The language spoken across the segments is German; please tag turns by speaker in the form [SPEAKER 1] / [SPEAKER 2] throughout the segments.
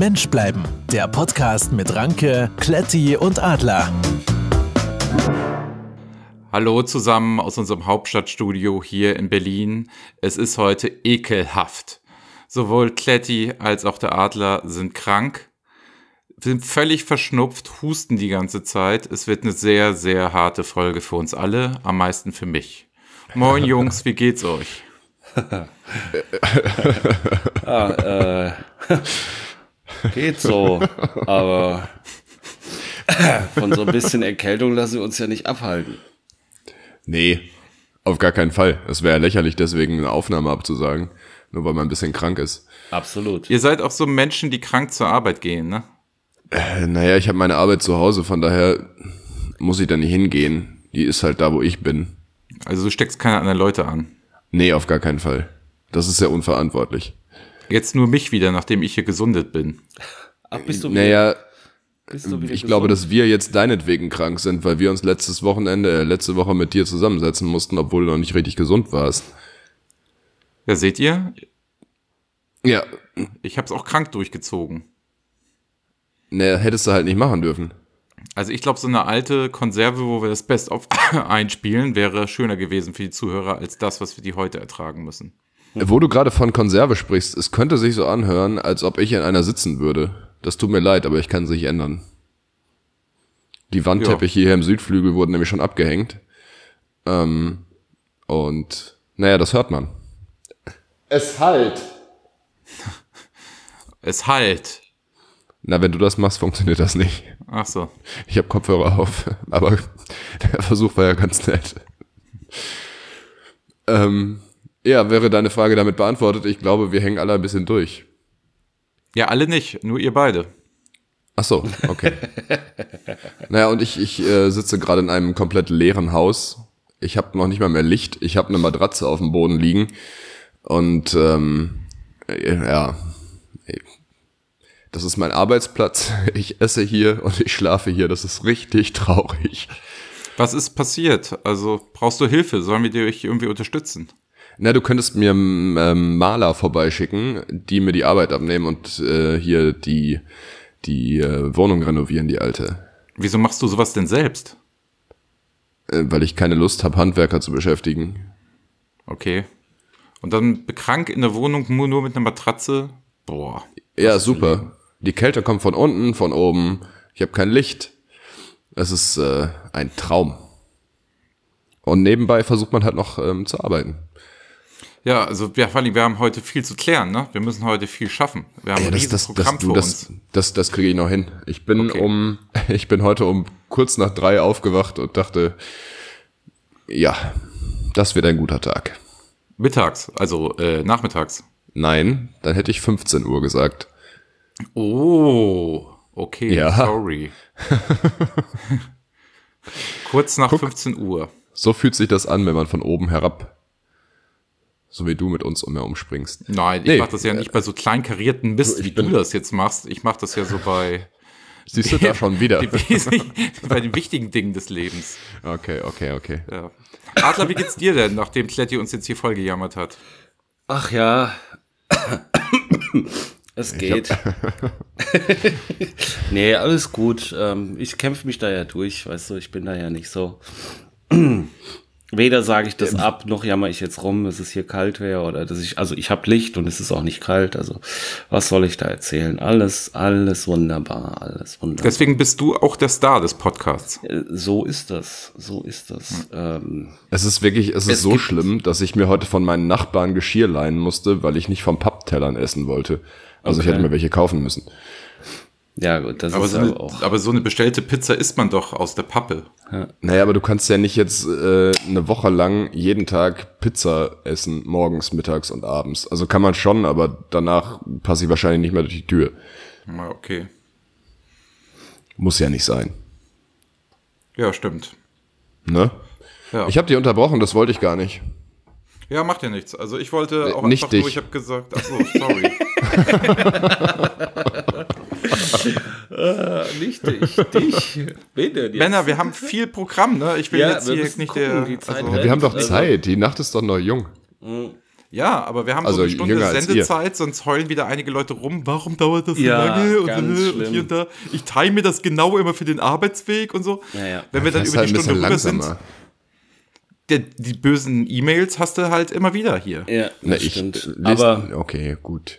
[SPEAKER 1] Mensch bleiben. Der Podcast mit Ranke, Kletti und Adler.
[SPEAKER 2] Hallo zusammen aus unserem Hauptstadtstudio hier in Berlin. Es ist heute ekelhaft. Sowohl Kletti als auch der Adler sind krank, sind völlig verschnupft, husten die ganze Zeit. Es wird eine sehr, sehr harte Folge für uns alle, am meisten für mich. Moin Jungs, wie geht's euch?
[SPEAKER 3] ah, äh, geht so, aber von so ein bisschen Erkältung lassen wir uns ja nicht abhalten.
[SPEAKER 4] Nee, auf gar keinen Fall. Es wäre lächerlich, deswegen eine Aufnahme abzusagen, nur weil man ein bisschen krank ist.
[SPEAKER 3] Absolut.
[SPEAKER 2] Ihr seid auch so Menschen, die krank zur Arbeit gehen, ne?
[SPEAKER 4] Äh, naja, ich habe meine Arbeit zu Hause, von daher muss ich da nicht hingehen. Die ist halt da, wo ich bin.
[SPEAKER 2] Also du steckst keine anderen Leute an.
[SPEAKER 4] Nee, auf gar keinen Fall. Das ist sehr unverantwortlich.
[SPEAKER 2] Jetzt nur mich wieder, nachdem ich hier gesundet bin.
[SPEAKER 3] Ach, bist du wieder,
[SPEAKER 4] Naja,
[SPEAKER 3] bist du wieder
[SPEAKER 4] ich glaube,
[SPEAKER 3] gesund?
[SPEAKER 4] dass wir jetzt deinetwegen krank sind, weil wir uns letztes Wochenende, äh, letzte Woche mit dir zusammensetzen mussten, obwohl du noch nicht richtig gesund warst.
[SPEAKER 2] Ja, seht ihr?
[SPEAKER 4] Ja,
[SPEAKER 2] Ich hab's auch krank durchgezogen.
[SPEAKER 4] ne, hättest du halt nicht machen dürfen.
[SPEAKER 2] Also ich glaube, so eine alte Konserve, wo wir das Best-of einspielen, wäre schöner gewesen für die Zuhörer als das, was wir die heute ertragen müssen.
[SPEAKER 4] Wo du gerade von Konserve sprichst, es könnte sich so anhören, als ob ich in einer sitzen würde. Das tut mir leid, aber ich kann es nicht ändern. Die Wandteppiche hier im Südflügel wurden nämlich schon abgehängt. Ähm, und naja, das hört man. Es halt.
[SPEAKER 2] Es halt.
[SPEAKER 4] Na, wenn du das machst, funktioniert das nicht.
[SPEAKER 2] Ach so.
[SPEAKER 4] Ich habe Kopfhörer auf, aber der Versuch war ja ganz nett. Ähm, ja, wäre deine Frage damit beantwortet. Ich glaube, wir hängen alle ein bisschen durch.
[SPEAKER 2] Ja, alle nicht, nur ihr beide.
[SPEAKER 4] Ach so, okay. naja, und ich, ich äh, sitze gerade in einem komplett leeren Haus. Ich habe noch nicht mal mehr Licht. Ich habe eine Matratze auf dem Boden liegen. Und ähm, äh, ja, das ist mein Arbeitsplatz. Ich esse hier und ich schlafe hier. Das ist richtig traurig.
[SPEAKER 2] Was ist passiert? Also brauchst du Hilfe? Sollen wir dich irgendwie unterstützen?
[SPEAKER 4] Na, du könntest mir ähm, Maler vorbeischicken, die mir die Arbeit abnehmen und äh, hier die, die äh, Wohnung renovieren, die alte.
[SPEAKER 2] Wieso machst du sowas denn selbst?
[SPEAKER 4] Äh, weil ich keine Lust habe, Handwerker zu beschäftigen.
[SPEAKER 2] Okay. Und dann krank in der Wohnung nur, nur mit einer Matratze? Boah.
[SPEAKER 4] Ja, super. Die Kälte kommt von unten, von oben. Ich habe kein Licht. Es ist äh, ein Traum. Und nebenbei versucht man halt noch ähm, zu arbeiten.
[SPEAKER 2] Ja, also ja, vor allem, wir haben heute viel zu klären, ne? Wir müssen heute viel schaffen. Wir haben
[SPEAKER 4] Ja,
[SPEAKER 2] ein
[SPEAKER 4] das, das, das,
[SPEAKER 2] Programm
[SPEAKER 4] du,
[SPEAKER 2] vor
[SPEAKER 4] das,
[SPEAKER 2] uns.
[SPEAKER 4] das, das kriege ich noch hin. Ich bin
[SPEAKER 2] Okay.
[SPEAKER 4] um, ich bin heute um kurz nach drei aufgewacht und dachte, ja, das wird ein guter Tag.
[SPEAKER 2] Mittags, also äh, nachmittags.
[SPEAKER 4] Nein, dann hätte ich 15 Uhr gesagt.
[SPEAKER 2] Oh, okay,
[SPEAKER 4] Ja.
[SPEAKER 2] sorry. Kurz nach 15 Uhr.
[SPEAKER 4] So fühlt sich das an, wenn man von oben herab, so wie du mit uns umher umspringst.
[SPEAKER 2] Nein, ich
[SPEAKER 4] Nee,
[SPEAKER 2] mach das ja nicht bei so klein karierten Mist, wie du das jetzt machst. Ich mach das ja so bei,
[SPEAKER 4] Siehst du da schon wieder?
[SPEAKER 2] bei den wichtigen Dingen des Lebens.
[SPEAKER 4] Okay, okay, okay.
[SPEAKER 2] Ja. Adler, wie geht's dir denn, nachdem Kletti uns jetzt hier voll gejammert hat?
[SPEAKER 3] Ach ja. Es geht. nee, alles gut. Ähm, ich kämpfe mich da ja durch, weißt du, ich bin da ja nicht so. Weder sage ich das ab, noch jammer ich jetzt rum, dass es hier kalt wäre oder dass ich, also ich habe Licht und es ist auch nicht kalt, also was soll ich da erzählen? Alles, alles wunderbar, alles wunderbar.
[SPEAKER 2] Deswegen bist du auch der Star des Podcasts.
[SPEAKER 3] Äh, so ist das, so ist das. Ähm,
[SPEAKER 4] Es ist wirklich, es ist
[SPEAKER 3] Es
[SPEAKER 4] so schlimm, dass ich mir heute von meinen Nachbarn Geschirr leihen musste, weil ich nicht vom Papptellern essen wollte. Also ich
[SPEAKER 3] Okay.
[SPEAKER 4] hätte mir welche kaufen müssen.
[SPEAKER 3] Ja gut, das
[SPEAKER 2] Aber
[SPEAKER 3] ist
[SPEAKER 2] so,
[SPEAKER 3] aber
[SPEAKER 2] eine,
[SPEAKER 3] auch.
[SPEAKER 2] aber so eine bestellte Pizza isst man doch aus der Pappe.
[SPEAKER 4] Naja, aber du kannst ja nicht jetzt äh, eine Woche lang jeden Tag Pizza essen, morgens, mittags und abends. Also kann man schon, aber danach passe ich wahrscheinlich nicht mehr durch die Tür.
[SPEAKER 2] Ja, Okay.
[SPEAKER 4] Muss ja nicht sein.
[SPEAKER 2] Ja, stimmt.
[SPEAKER 4] Ne?
[SPEAKER 2] Ja.
[SPEAKER 4] Ich habe die unterbrochen, das wollte ich gar nicht.
[SPEAKER 2] Ja, macht ja nichts. Also ich wollte
[SPEAKER 4] Nee,
[SPEAKER 2] auch
[SPEAKER 4] nicht
[SPEAKER 2] einfach nur,
[SPEAKER 4] dich.
[SPEAKER 2] ich habe gesagt, ach so, sorry.
[SPEAKER 3] nicht ich, dich. Bitte. jetzt.
[SPEAKER 2] Männer, wir haben viel Programm, ne? Ich will
[SPEAKER 3] Ja,
[SPEAKER 2] jetzt
[SPEAKER 3] wir
[SPEAKER 2] hier nicht
[SPEAKER 3] gucken,
[SPEAKER 2] der.
[SPEAKER 3] die Zeit
[SPEAKER 2] also,
[SPEAKER 3] rennt.
[SPEAKER 4] Wir haben doch
[SPEAKER 3] Also-
[SPEAKER 4] Zeit, die Nacht ist doch noch jung.
[SPEAKER 2] Ja, aber wir haben
[SPEAKER 4] Also
[SPEAKER 2] so eine Stunde. Sendezeit, sonst heulen wieder einige Leute rum. Warum dauert das so
[SPEAKER 3] Ja,
[SPEAKER 2] lange? Und,
[SPEAKER 3] ganz
[SPEAKER 2] äh, und hier und da. Ich teile mir das genau immer für den Arbeitsweg und so.
[SPEAKER 3] Ja, ja.
[SPEAKER 2] Wenn wir dann über
[SPEAKER 4] halt
[SPEAKER 2] die Stunde rüber sind,
[SPEAKER 4] langsamer.
[SPEAKER 2] die bösen E-Mails hast du halt immer wieder hier.
[SPEAKER 3] Ja,
[SPEAKER 4] Na, ich,
[SPEAKER 3] stimmt.
[SPEAKER 4] äh,
[SPEAKER 3] Aber,
[SPEAKER 4] okay, gut.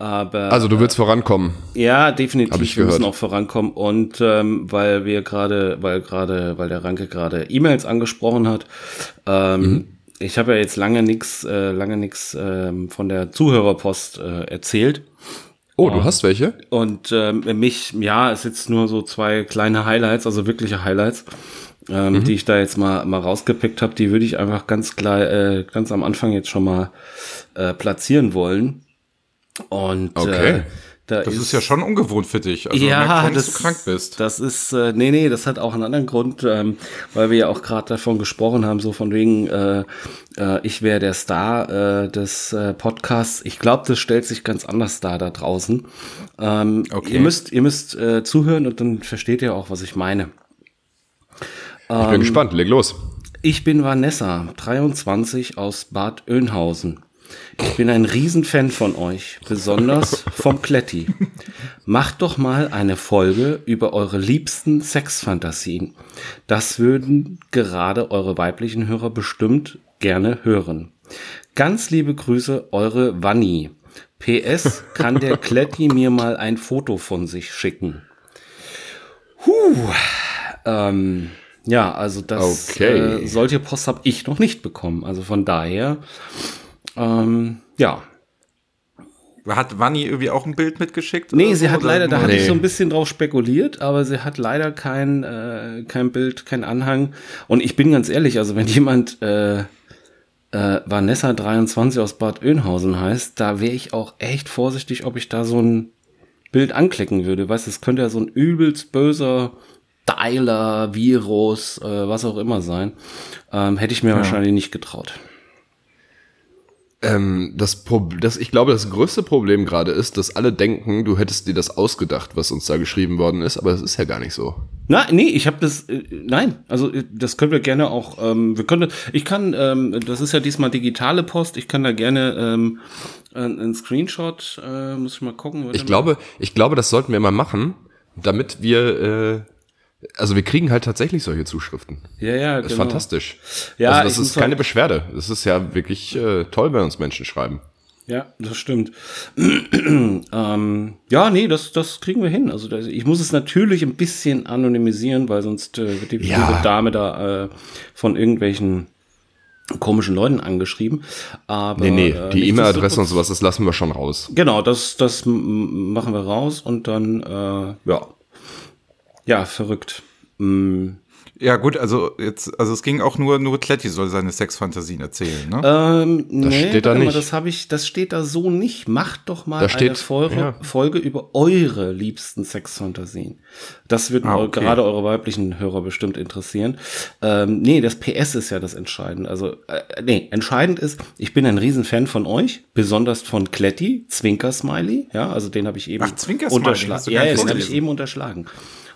[SPEAKER 3] Aber
[SPEAKER 4] Also du willst vorankommen.
[SPEAKER 3] Ja,
[SPEAKER 4] Hab
[SPEAKER 3] definitiv.
[SPEAKER 4] ich
[SPEAKER 3] wir müssen
[SPEAKER 4] gehört.
[SPEAKER 3] auch vorankommen. Und ähm, weil wir gerade, weil gerade, weil der Ranke gerade E-Mails angesprochen hat, ähm,
[SPEAKER 4] Mhm.
[SPEAKER 3] ich habe ja jetzt lange nichts, äh, lange nichts ähm, von der Zuhörerpost äh, erzählt.
[SPEAKER 4] Oh, du hast welche?
[SPEAKER 3] Und ähm, mich, ja, es jetzt nur so zwei kleine Highlights, also wirkliche Highlights, ähm,
[SPEAKER 4] Mhm.
[SPEAKER 3] die ich da jetzt mal mal rausgepickt habe. Die würde ich einfach ganz klar, äh, ganz am Anfang jetzt schon mal äh, platzieren wollen. Und
[SPEAKER 4] Okay.
[SPEAKER 3] äh, da
[SPEAKER 2] Das ist ja schon ungewohnt für dich. Also
[SPEAKER 3] ja,
[SPEAKER 2] merkt schon,
[SPEAKER 3] das,
[SPEAKER 2] dass du krank bist.
[SPEAKER 3] Das ist, äh, nee, nee, das hat auch einen anderen Grund, ähm, weil wir ja auch gerade davon gesprochen haben, so von wegen, äh, äh, ich wäre der Star äh, des äh, Podcasts. Ich glaube, das stellt sich ganz anders dar da draußen. Ähm,
[SPEAKER 2] Okay.
[SPEAKER 3] Ihr müsst, ihr müsst äh, zuhören und dann versteht ihr auch, was ich meine.
[SPEAKER 4] Ich
[SPEAKER 3] Ähm,
[SPEAKER 4] bin gespannt, leg los.
[SPEAKER 3] Ich bin Vanessa, 23 aus Bad Oeynhausen. Ich bin ein Riesenfan von euch, besonders vom Kletti. Macht doch mal eine Folge über eure liebsten Sexfantasien. Das würden gerade eure weiblichen Hörer bestimmt gerne hören. Ganz liebe Grüße, eure Vanni. PS, kann der Kletti mir mal ein Foto von sich schicken? Huh. Ähm, ja, also das
[SPEAKER 4] Okay.
[SPEAKER 3] äh, solche Post habe ich noch nicht bekommen. Also von daher, ähm, ja.
[SPEAKER 2] Hat Wanni irgendwie auch ein Bild mitgeschickt?
[SPEAKER 3] Nee, sie
[SPEAKER 2] so,
[SPEAKER 3] hat leider, da
[SPEAKER 2] nur-
[SPEAKER 3] hatte ich
[SPEAKER 4] Nee.
[SPEAKER 3] so ein bisschen drauf spekuliert, aber sie hat leider kein, äh, kein Bild, kein Anhang. Und ich bin ganz ehrlich, also wenn jemand äh, äh, Vanessa 23 aus Bad Oeynhausen heißt, da wäre ich auch echt vorsichtig, ob ich da so ein Bild anklicken würde. Weißt du, es könnte ja so ein übelst böser Dialer, Virus, äh, was auch immer sein. Ähm, hätte ich mir wahrscheinlich nicht getraut.
[SPEAKER 4] Ähm, das, Prob- das, ich glaube, das größte Problem gerade ist, dass alle denken, du hättest dir das ausgedacht, was uns da geschrieben worden ist, aber das ist ja gar nicht so.
[SPEAKER 3] Na, nee, ich habe das, äh, nein, also äh, das können wir gerne auch, ähm, wir können, ich kann, ähm, das ist ja diesmal digitale Post, ich kann da gerne ähm, ein, Screenshot, äh, muss ich mal gucken.
[SPEAKER 4] Ich
[SPEAKER 3] mal.
[SPEAKER 4] glaube, ich glaube, das sollten wir mal machen, damit wir, äh, also wir kriegen halt tatsächlich solche Zuschriften.
[SPEAKER 3] ja, ja,
[SPEAKER 4] Das ist
[SPEAKER 3] genau.
[SPEAKER 4] fantastisch.
[SPEAKER 3] Ja,
[SPEAKER 4] also das ist keine
[SPEAKER 3] halt-
[SPEAKER 4] Beschwerde. Das ist ja wirklich äh, toll, wenn uns Menschen schreiben.
[SPEAKER 3] Ja, das stimmt. ähm, ja, nee, das, das kriegen wir hin. Also das, ich muss es natürlich ein bisschen anonymisieren, weil sonst äh, wird die
[SPEAKER 4] Ja.
[SPEAKER 3] Dame da äh, von irgendwelchen komischen Leuten angeschrieben. Aber,
[SPEAKER 4] Nee, nee,
[SPEAKER 3] äh,
[SPEAKER 4] die E-Mail-Adresse und sowas, das lassen wir schon raus.
[SPEAKER 3] Genau, das, das machen wir raus und dann, äh, ja. Ja, verrückt. Mm,
[SPEAKER 2] Ja, gut, also jetzt, also es ging auch nur, nur Kletti soll seine Sexfantasien erzählen, ne?
[SPEAKER 3] Ähm, nee,
[SPEAKER 4] steht da
[SPEAKER 3] warte mal,
[SPEAKER 4] nicht.
[SPEAKER 3] das habe ich, das steht da so nicht. Macht doch mal
[SPEAKER 4] Da
[SPEAKER 3] eine
[SPEAKER 4] steht-
[SPEAKER 3] Folge,
[SPEAKER 4] ja.
[SPEAKER 3] Folge über eure liebsten Sexfantasien. Das wird
[SPEAKER 2] Ah, okay.
[SPEAKER 3] gerade eure weiblichen Hörer bestimmt interessieren. Ähm, nee, das PS ist ja das Entscheidende. Also, äh, nee, entscheidend ist, ich bin ein Riesenfan von euch, besonders von Kletti, Zwinker-Smiley. Ja, also den habe ich eben
[SPEAKER 2] Ach,
[SPEAKER 3] unterschlagen.
[SPEAKER 2] du
[SPEAKER 3] Ja,
[SPEAKER 2] nicht
[SPEAKER 3] den habe ich eben unterschlagen.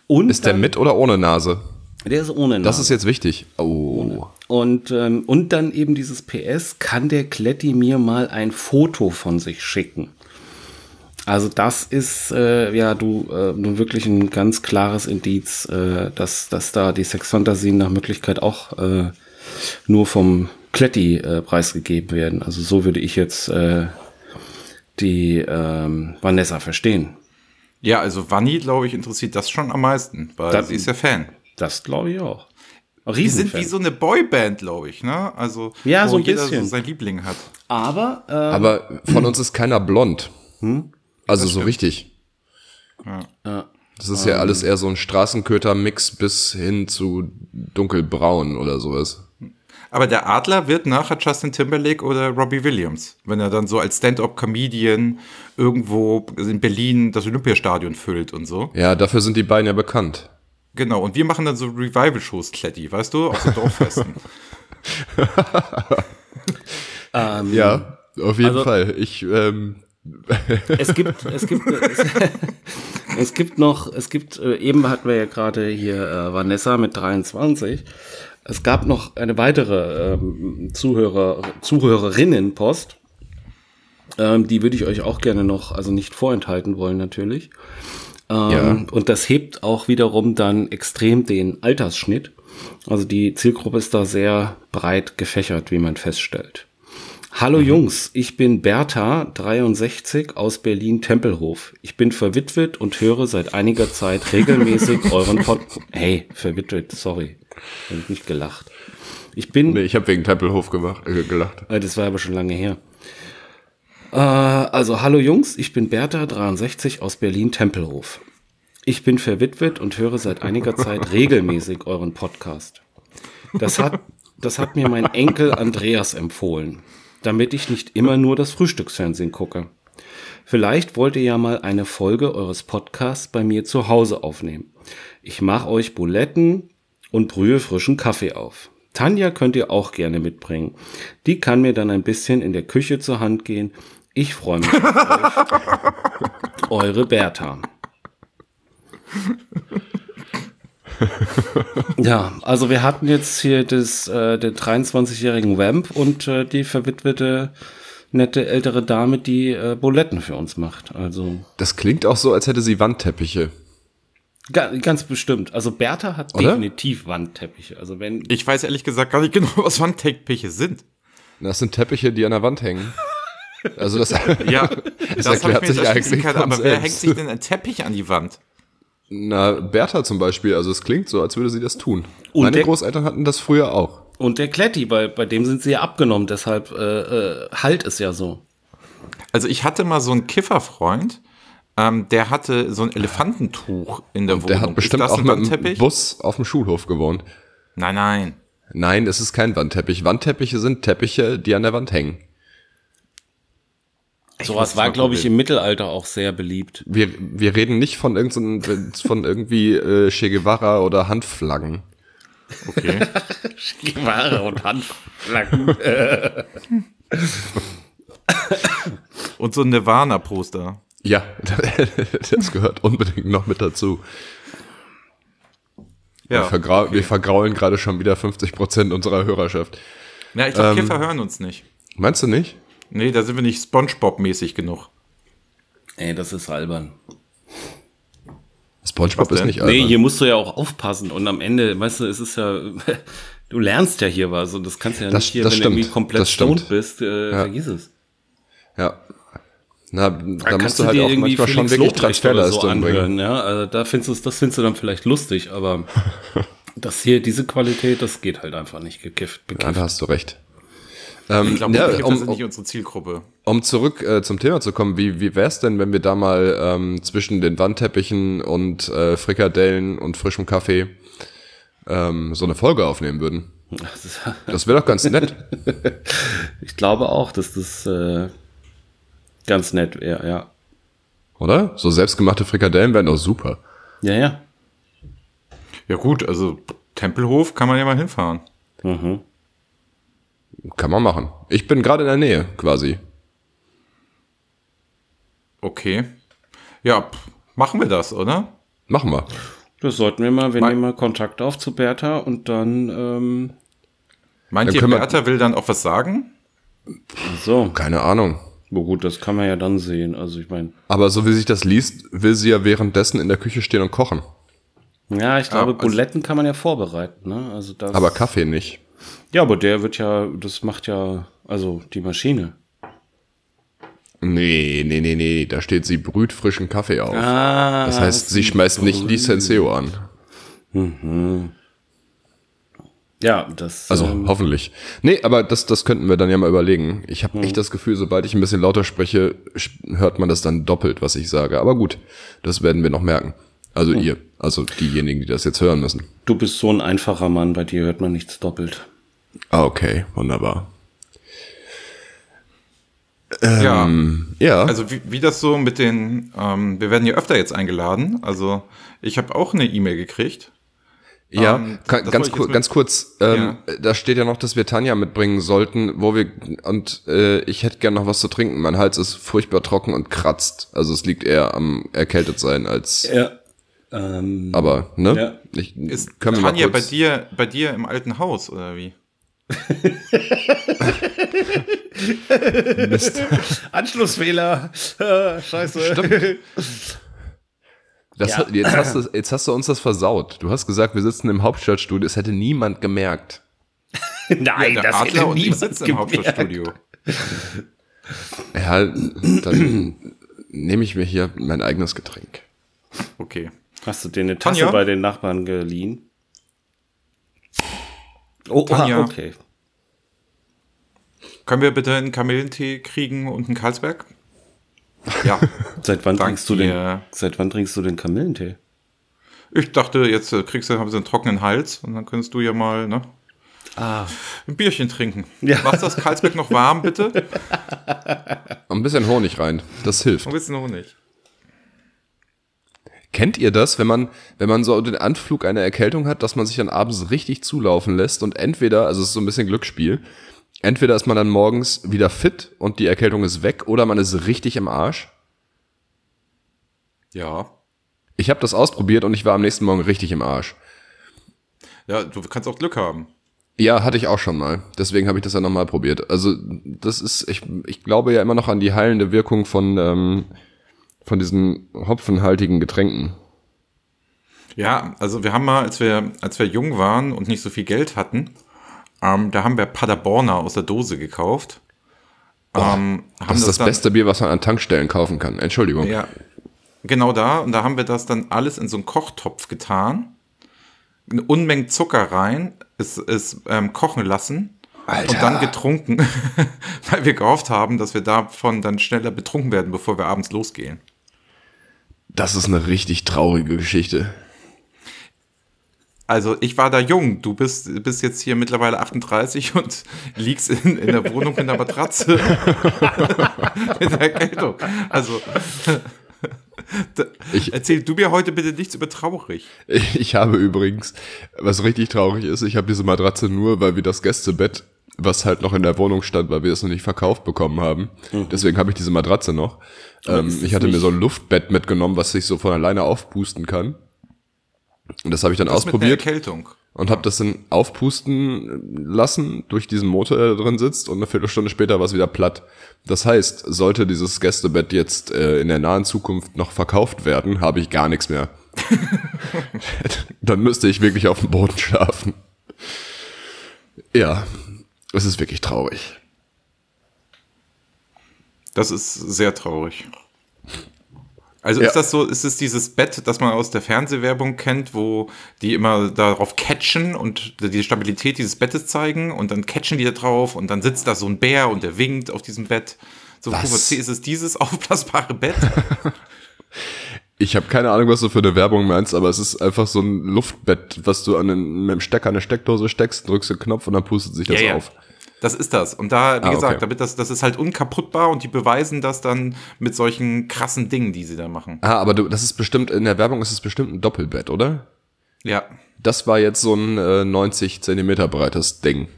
[SPEAKER 3] Und
[SPEAKER 4] Ist der mit oder ohne Nase?
[SPEAKER 3] Der ist ohne Nase.
[SPEAKER 4] Das ist jetzt wichtig. Oh.
[SPEAKER 3] Und, ähm, und dann eben dieses PS, kann der Kletti mir mal ein Foto von sich schicken? Also das ist äh, ja du äh, nun wirklich ein ganz klares Indiz, äh, dass, dass da die Sexfantasien nach Möglichkeit auch äh, nur vom Kletti äh, preisgegeben werden. Also so würde ich jetzt äh, die ähm, Vanessa verstehen.
[SPEAKER 2] Ja, also Wanni, glaube ich, interessiert das schon am meisten, weil
[SPEAKER 3] Das-
[SPEAKER 2] sie ist ja Fan.
[SPEAKER 3] Das glaube ich auch.
[SPEAKER 2] Die sind wie so eine Boyband, glaube ich, ne? Also,
[SPEAKER 3] Ja,
[SPEAKER 2] wo
[SPEAKER 3] so ein
[SPEAKER 2] jeder
[SPEAKER 3] bisschen.
[SPEAKER 2] so sein Liebling hat.
[SPEAKER 3] Aber äh,
[SPEAKER 4] Aber von uns ist keiner blond. Also so richtig.
[SPEAKER 2] Ja.
[SPEAKER 4] Das ist ja alles eher so ein Straßenköter-Mix bis hin zu dunkelbraun oder sowas.
[SPEAKER 2] Aber der Adler wird nachher Justin Timberlake oder Robbie Williams, wenn er dann so als Stand-up-Comedian irgendwo in Berlin das Olympiastadion füllt und so.
[SPEAKER 4] Ja, dafür sind die beiden ja bekannt.
[SPEAKER 2] Genau, und wir machen dann so Revival-Shows, Kletti, weißt du, auf so Dorffesten.
[SPEAKER 3] ähm,
[SPEAKER 4] Ja, auf jeden
[SPEAKER 3] Also-
[SPEAKER 4] Fall. Ich, ähm,
[SPEAKER 3] es gibt, es gibt, es, es gibt noch, es gibt, äh, eben hatten wir ja gerade hier äh, Vanessa mit 23. Es gab noch eine weitere ähm, Zuhörer, Zuhörerinnenpost. Ähm, die würde ich euch auch gerne noch, also nicht vorenthalten wollen natürlich. Ähm,
[SPEAKER 4] Ja.
[SPEAKER 3] Und das hebt auch wiederum dann extrem den Altersschnitt. Also die Zielgruppe ist da sehr breit gefächert, wie man feststellt. Hallo Jungs, ich bin Bertha, 63, aus Berlin-Tempelhof. Ich bin verwitwet und höre seit einiger Zeit regelmäßig euren Pod... Hey, verwitwet, sorry. Hab ich nicht gelacht. Ich bin...
[SPEAKER 4] Nee, ich habe wegen Tempelhof gemacht, äh, gelacht.
[SPEAKER 3] Äh, Das war aber schon lange her. Äh, also, hallo Jungs, ich bin Bertha, 63 aus Berlin-Tempelhof. Ich bin verwitwet und höre seit einiger Zeit regelmäßig euren Podcast. Das hat, das hat mir mein Enkel Andreas empfohlen, damit ich nicht immer nur das Frühstücksfernsehen gucke. Vielleicht wollt ihr ja mal eine Folge eures Podcasts bei mir zu Hause aufnehmen. Ich mache euch Buletten und brühe frischen Kaffee auf. Tanja könnt ihr auch gerne mitbringen. Die kann mir dann ein bisschen in der Küche zur Hand gehen. Ich freue mich auf euch. Eure Bertha. Ja, also wir hatten jetzt hier das, äh, den 23-jährigen Vamp und äh, die verwitwete nette ältere Dame, die äh, Buletten für uns macht. Also
[SPEAKER 4] Das klingt auch so, als hätte sie Wandteppiche.
[SPEAKER 3] ga, ganz bestimmt. Also Bertha hat
[SPEAKER 4] Oder?
[SPEAKER 3] definitiv Wandteppiche. Also wenn
[SPEAKER 2] Ich weiß ehrlich gesagt gar nicht genau, was Wandteppiche sind.
[SPEAKER 4] Das sind Teppiche, die an der Wand hängen. Also das,
[SPEAKER 2] Ja,
[SPEAKER 4] das,
[SPEAKER 2] das
[SPEAKER 4] erklärt
[SPEAKER 2] mir
[SPEAKER 4] sich eigentlich von
[SPEAKER 2] aber wer
[SPEAKER 4] selbst.
[SPEAKER 2] hängt sich denn ein Teppich an die Wand?
[SPEAKER 4] Na, Bertha zum Beispiel, also es klingt so, als würde sie das tun.
[SPEAKER 3] Und
[SPEAKER 4] Meine
[SPEAKER 3] der-
[SPEAKER 4] Großeltern hatten das früher auch.
[SPEAKER 3] und der Kletti, bei, bei dem sind sie ja abgenommen, deshalb äh, äh, halt es ja so.
[SPEAKER 2] Also ich hatte mal so einen Kifferfreund, ähm, der hatte so ein Elefantentuch in der Wohnung.
[SPEAKER 4] Der hat bestimmt auch mit dem
[SPEAKER 2] Wandteppich?
[SPEAKER 4] Bus auf dem Schulhof gewohnt.
[SPEAKER 2] Nein, nein.
[SPEAKER 4] Nein, es ist kein Wandteppich. Wandteppiche sind Teppiche, die an der Wand hängen.
[SPEAKER 3] Sowas war, glaube ich, im Mittelalter auch sehr beliebt.
[SPEAKER 4] Wir, wir reden nicht von irgendeinem, von irgendwie äh, Che Guevara oder Handflaggen.
[SPEAKER 2] Okay.
[SPEAKER 3] Ware und Handflaggen.
[SPEAKER 2] Und so ein Nirvana-Poster.
[SPEAKER 4] Ja, das gehört unbedingt noch mit dazu. Wir,
[SPEAKER 2] Ja.
[SPEAKER 4] vergrau wir vergraulen gerade schon wieder 50 Prozent unserer Hörerschaft.
[SPEAKER 2] Ja, ich glaube, Kiffer hören uns nicht.
[SPEAKER 4] Meinst du nicht?
[SPEAKER 2] Nee, da sind wir nicht Spongebob-mäßig genug.
[SPEAKER 3] Ey, das ist albern.
[SPEAKER 4] SpongeBob ist nicht
[SPEAKER 3] Nee,
[SPEAKER 4] albern.
[SPEAKER 3] hier musst du ja auch aufpassen und am Ende, weißt du, es ist ja, du lernst ja hier was und das kannst du ja
[SPEAKER 4] Das-
[SPEAKER 3] nicht hier,
[SPEAKER 4] das
[SPEAKER 3] wenn
[SPEAKER 4] stimmt,
[SPEAKER 3] du irgendwie komplett stoned bist, äh, vergiss es.
[SPEAKER 4] Ja. Na, da,
[SPEAKER 3] kannst
[SPEAKER 4] musst du halt
[SPEAKER 3] dir
[SPEAKER 4] auch
[SPEAKER 3] irgendwie
[SPEAKER 4] manchmal schon wirklich
[SPEAKER 3] so
[SPEAKER 4] Transferleistung bringen.
[SPEAKER 3] anhören, ja, also da findest du das findest du dann vielleicht lustig, aber das hier, diese Qualität, das geht halt einfach nicht gekifft,
[SPEAKER 4] Ja, da hast du recht. Ähm,
[SPEAKER 2] Ich glaube,
[SPEAKER 4] ja, um,
[SPEAKER 2] sind nicht unsere Zielgruppe.
[SPEAKER 4] um zurück äh, zum Thema zu kommen, wie, wie wär's denn, wenn wir da mal ähm, zwischen den Wandteppichen und äh, Frikadellen und frischem Kaffee ähm, so eine Folge aufnehmen würden?
[SPEAKER 3] Das ist,
[SPEAKER 4] wäre doch ganz nett.
[SPEAKER 3] ich glaube auch, dass das äh, ganz nett wäre, ja.
[SPEAKER 4] Oder? So selbstgemachte Frikadellen wären doch super.
[SPEAKER 3] Ja, ja.
[SPEAKER 2] Ja gut, also Tempelhof kann man ja mal hinfahren.
[SPEAKER 4] Kann man machen. Ich bin gerade in der Nähe, quasi.
[SPEAKER 2] Okay. Ja, pff, machen wir das, oder?
[SPEAKER 4] Machen wir.
[SPEAKER 3] Das sollten wir mal, wir
[SPEAKER 2] Mal-
[SPEAKER 3] nehmen mal Kontakt auf zu Bertha und dann, ähm,
[SPEAKER 2] Meint
[SPEAKER 4] Dann
[SPEAKER 2] ihr, Bertha will dann auch was sagen?
[SPEAKER 3] so.
[SPEAKER 4] Keine Ahnung.
[SPEAKER 3] Na gut, das kann man ja dann sehen. Also ich meine,
[SPEAKER 4] Aber so wie sich das liest, will sie ja währenddessen in der Küche stehen und kochen.
[SPEAKER 3] ja, ich glaube,
[SPEAKER 2] Ah, also-
[SPEAKER 3] Buletten kann man ja vorbereiten, ne? Also das.
[SPEAKER 4] Aber Kaffee nicht.
[SPEAKER 3] Ja, aber der wird ja, das macht ja, also die Maschine.
[SPEAKER 4] Nee, nee, nee, nee. Da steht, sie brüht frischen Kaffee auf.
[SPEAKER 3] Ah.
[SPEAKER 4] das heißt, sie schmeißt nicht die Senseo an.
[SPEAKER 3] Ja, das.
[SPEAKER 4] Also
[SPEAKER 3] ähm,
[SPEAKER 4] hoffentlich. Nee, aber das, das könnten wir dann ja mal überlegen. Ich habe echt das Gefühl, sobald ich ein bisschen lauter spreche, hört man das dann doppelt, was ich sage. Aber gut, das werden wir noch merken. Also ihr, also diejenigen, die das jetzt hören müssen.
[SPEAKER 3] du bist so ein einfacher Mann, bei dir hört man nichts doppelt.
[SPEAKER 4] Ah, okay, wunderbar.
[SPEAKER 2] ja.
[SPEAKER 4] Ja,
[SPEAKER 2] Also wie, wie das so mit den, ähm, wir werden ja öfter jetzt eingeladen. Also ich habe auch eine E-Mail gekriegt.
[SPEAKER 4] ja,
[SPEAKER 2] ähm,
[SPEAKER 4] ka-
[SPEAKER 2] das
[SPEAKER 4] ganz, kur ganz kurz. Ähm, Da steht ja noch, dass wir Tanja mitbringen sollten, wo wir und äh, ich hätte gern noch was zu trinken. Mein Hals ist furchtbar trocken und kratzt. Also es liegt eher am erkältet sein als
[SPEAKER 3] Ja. Ähm,
[SPEAKER 4] Aber, ne?
[SPEAKER 3] Ja.
[SPEAKER 4] Ich,
[SPEAKER 2] Ist
[SPEAKER 4] können wir
[SPEAKER 2] Tanja bei dir, bei dir im alten Haus oder wie?
[SPEAKER 3] Anschlussfehler. Äh, Scheiße.
[SPEAKER 4] das,
[SPEAKER 3] Ja.
[SPEAKER 4] jetzt, hast du, jetzt hast du uns das versaut. Du hast gesagt, wir sitzen im Hauptstadtstudio. Es hätte niemand gemerkt.
[SPEAKER 3] Nein,
[SPEAKER 2] Der
[SPEAKER 3] das
[SPEAKER 2] Adler
[SPEAKER 3] hätte
[SPEAKER 2] und ich
[SPEAKER 3] niemand
[SPEAKER 2] sitzen im
[SPEAKER 3] gemerkt.
[SPEAKER 2] Hauptstadtstudio.
[SPEAKER 4] Ja, dann nehme ich mir hier mein eigenes Getränk.
[SPEAKER 2] Okay.
[SPEAKER 3] Hast du dir eine Tasse
[SPEAKER 2] Tanja?
[SPEAKER 3] bei den Nachbarn geliehen? Oh,
[SPEAKER 2] Tanja.
[SPEAKER 3] ah, okay.
[SPEAKER 2] Können wir bitte einen Kamillentee kriegen und einen Karlsberg? Ja.
[SPEAKER 3] Seit wann trinkst du den? Seit wann trinkst du den Kamillentee?
[SPEAKER 2] Ich dachte, jetzt äh, kriegst du, haben sie einen trockenen Hals und dann könntest du ja mal, ne?
[SPEAKER 3] Ah,
[SPEAKER 2] Ein Bierchen trinken.
[SPEAKER 3] Ja.
[SPEAKER 2] Machst das Karlsberg noch warm, bitte?
[SPEAKER 4] Ein bisschen Honig rein. Das hilft.
[SPEAKER 2] Ein bisschen Honig.
[SPEAKER 4] Kennt ihr das, wenn man, wenn man so den Anflug einer Erkältung hat, dass man sich dann abends richtig zulaufen lässt und entweder, also es ist so ein bisschen Glücksspiel, entweder ist man dann morgens wieder fit und die Erkältung ist weg oder man ist richtig im Arsch?
[SPEAKER 2] Ja.
[SPEAKER 4] Ich habe das ausprobiert und ich war am nächsten Morgen richtig im Arsch.
[SPEAKER 2] Ja, du kannst auch Glück haben.
[SPEAKER 4] Ja, hatte ich auch schon mal. Deswegen habe ich das ja nochmal probiert. Also das ist, ich, ich glaube ja immer noch an die heilende Wirkung von, ähm, von diesen hopfenhaltigen Getränken.
[SPEAKER 2] Ja, also wir haben mal, als wir, als wir jung waren und nicht so viel Geld hatten, ähm, da haben wir Paderborner aus der Dose gekauft. Ähm, haben
[SPEAKER 4] Das ist das
[SPEAKER 2] dann-
[SPEAKER 4] beste Bier, was man an Tankstellen kaufen kann. Entschuldigung.
[SPEAKER 2] Ja, genau da. Und da haben wir das dann alles in so einen Kochtopf getan. Eine Unmenge Zucker rein, es, es ähm, kochen lassen
[SPEAKER 4] Alter.
[SPEAKER 2] und dann getrunken, weil wir gehofft haben, dass wir davon dann schneller betrunken werden, bevor wir abends losgehen.
[SPEAKER 4] Das ist eine richtig traurige Geschichte.
[SPEAKER 2] Also ich war da jung, du bist, bist jetzt hier mittlerweile 38 und liegst in, in der Wohnung in der Matratze in der Erkältung. Also
[SPEAKER 4] Ich-
[SPEAKER 2] erzähl du mir heute bitte nichts über traurig.
[SPEAKER 4] Ich, ich habe übrigens, was richtig traurig ist, ich habe diese Matratze nur, weil wir das Gästebett, was halt noch in der Wohnung stand, weil wir es noch nicht verkauft bekommen haben. Deswegen habe ich diese Matratze noch. Ähm, ich hatte mir so ein Luftbett mitgenommen, was sich so von alleine aufpusten kann. Und das habe ich dann
[SPEAKER 2] der
[SPEAKER 4] ausprobiert und habe das dann aufpusten lassen durch diesen Motor, der da drin sitzt und eine Viertelstunde später war es wieder platt. Das heißt, sollte dieses Gästebett jetzt äh, in der nahen Zukunft noch verkauft werden, habe ich gar nichts mehr. dann müsste ich wirklich auf dem Boden schlafen. Ja, es ist wirklich traurig.
[SPEAKER 2] Das ist sehr traurig. Also
[SPEAKER 4] Ja.
[SPEAKER 2] ist das so, ist es dieses Bett, das man aus der Fernsehwerbung kennt, wo die immer darauf catchen und die Stabilität dieses Bettes zeigen und dann catchen die da drauf und dann sitzt da so ein Bär und der winkt auf diesem Bett. So
[SPEAKER 4] Was?
[SPEAKER 2] QVC, ist es dieses aufblasbare Bett?
[SPEAKER 4] Ich habe keine Ahnung, was du für eine Werbung meinst, aber es ist einfach so ein Luftbett, was du an den, mit dem Stecker an eine Steckdose steckst, drückst den Knopf und dann pustet sich das
[SPEAKER 2] Ja, ja.
[SPEAKER 4] auf.
[SPEAKER 2] Das ist das. Und da, wie
[SPEAKER 4] Ah,
[SPEAKER 2] gesagt,
[SPEAKER 4] okay.
[SPEAKER 2] damit das, das ist halt unkaputtbar und die beweisen das dann mit solchen krassen Dingen, die sie da machen.
[SPEAKER 4] Ah, aber du, das ist bestimmt, in der Werbung ist es bestimmt ein Doppelbett, oder?
[SPEAKER 2] Ja.
[SPEAKER 4] Das war jetzt so ein äh, 90 Zentimeter breites Ding.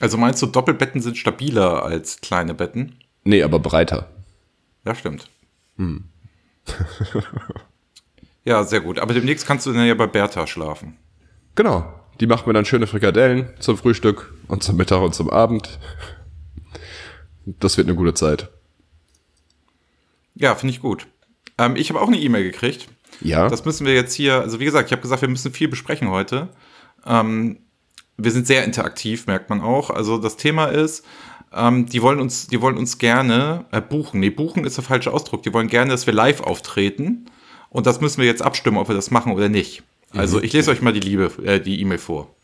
[SPEAKER 2] Also meinst du, Doppelbetten sind stabiler als kleine Betten?
[SPEAKER 4] Nee, aber breiter.
[SPEAKER 2] Ja, stimmt.
[SPEAKER 4] Hm.
[SPEAKER 2] ja, sehr gut. Aber demnächst kannst du dann ja bei Bertha schlafen.
[SPEAKER 4] Genau. Die macht mir dann schöne Frikadellen zum Frühstück und zum Mittag und zum Abend. Das wird eine gute Zeit.
[SPEAKER 2] Ja, finde ich gut. Ähm, ich habe auch eine E-Mail gekriegt.
[SPEAKER 4] Ja.
[SPEAKER 2] Das müssen wir jetzt hier, also wie gesagt, ich habe gesagt, wir müssen viel besprechen heute. Ähm, wir sind sehr interaktiv, merkt man auch. Also das Thema ist, ähm, die wollen uns, die wollen uns gerne äh, buchen. Nee, buchen ist der falsche Ausdruck. Die wollen gerne, dass wir live auftreten. Und das müssen wir jetzt abstimmen, ob wir das machen oder nicht. Also ich lese euch mal die Liebe, äh, die E-Mail vor.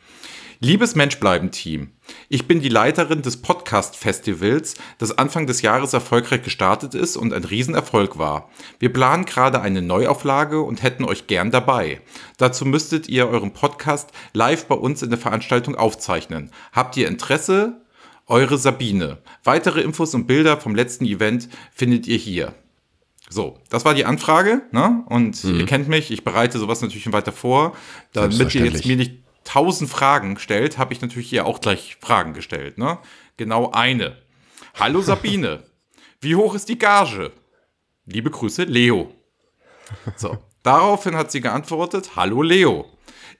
[SPEAKER 2] Liebes Menschbleiben-Team, ich bin die Leiterin des Podcast-Festivals, das Anfang des Jahres erfolgreich gestartet ist und ein Riesenerfolg war. Wir planen gerade eine Neuauflage und hätten euch gern dabei. Dazu müsstet ihr euren Podcast live bei uns in der Veranstaltung aufzeichnen. Habt ihr Interesse? Eure Sabine. Weitere Infos und Bilder vom letzten Event findet ihr hier. So, das war die Anfrage, ne? Und ihr kennt mich, ich bereite sowas natürlich weiter vor. Damit ihr jetzt mir nicht tausend Fragen stellt, habe ich natürlich hier auch gleich Fragen gestellt, ne? Genau eine. Hallo Sabine, wie hoch ist die Gage? Liebe Grüße, Leo. So, Daraufhin hat sie geantwortet, hallo Leo.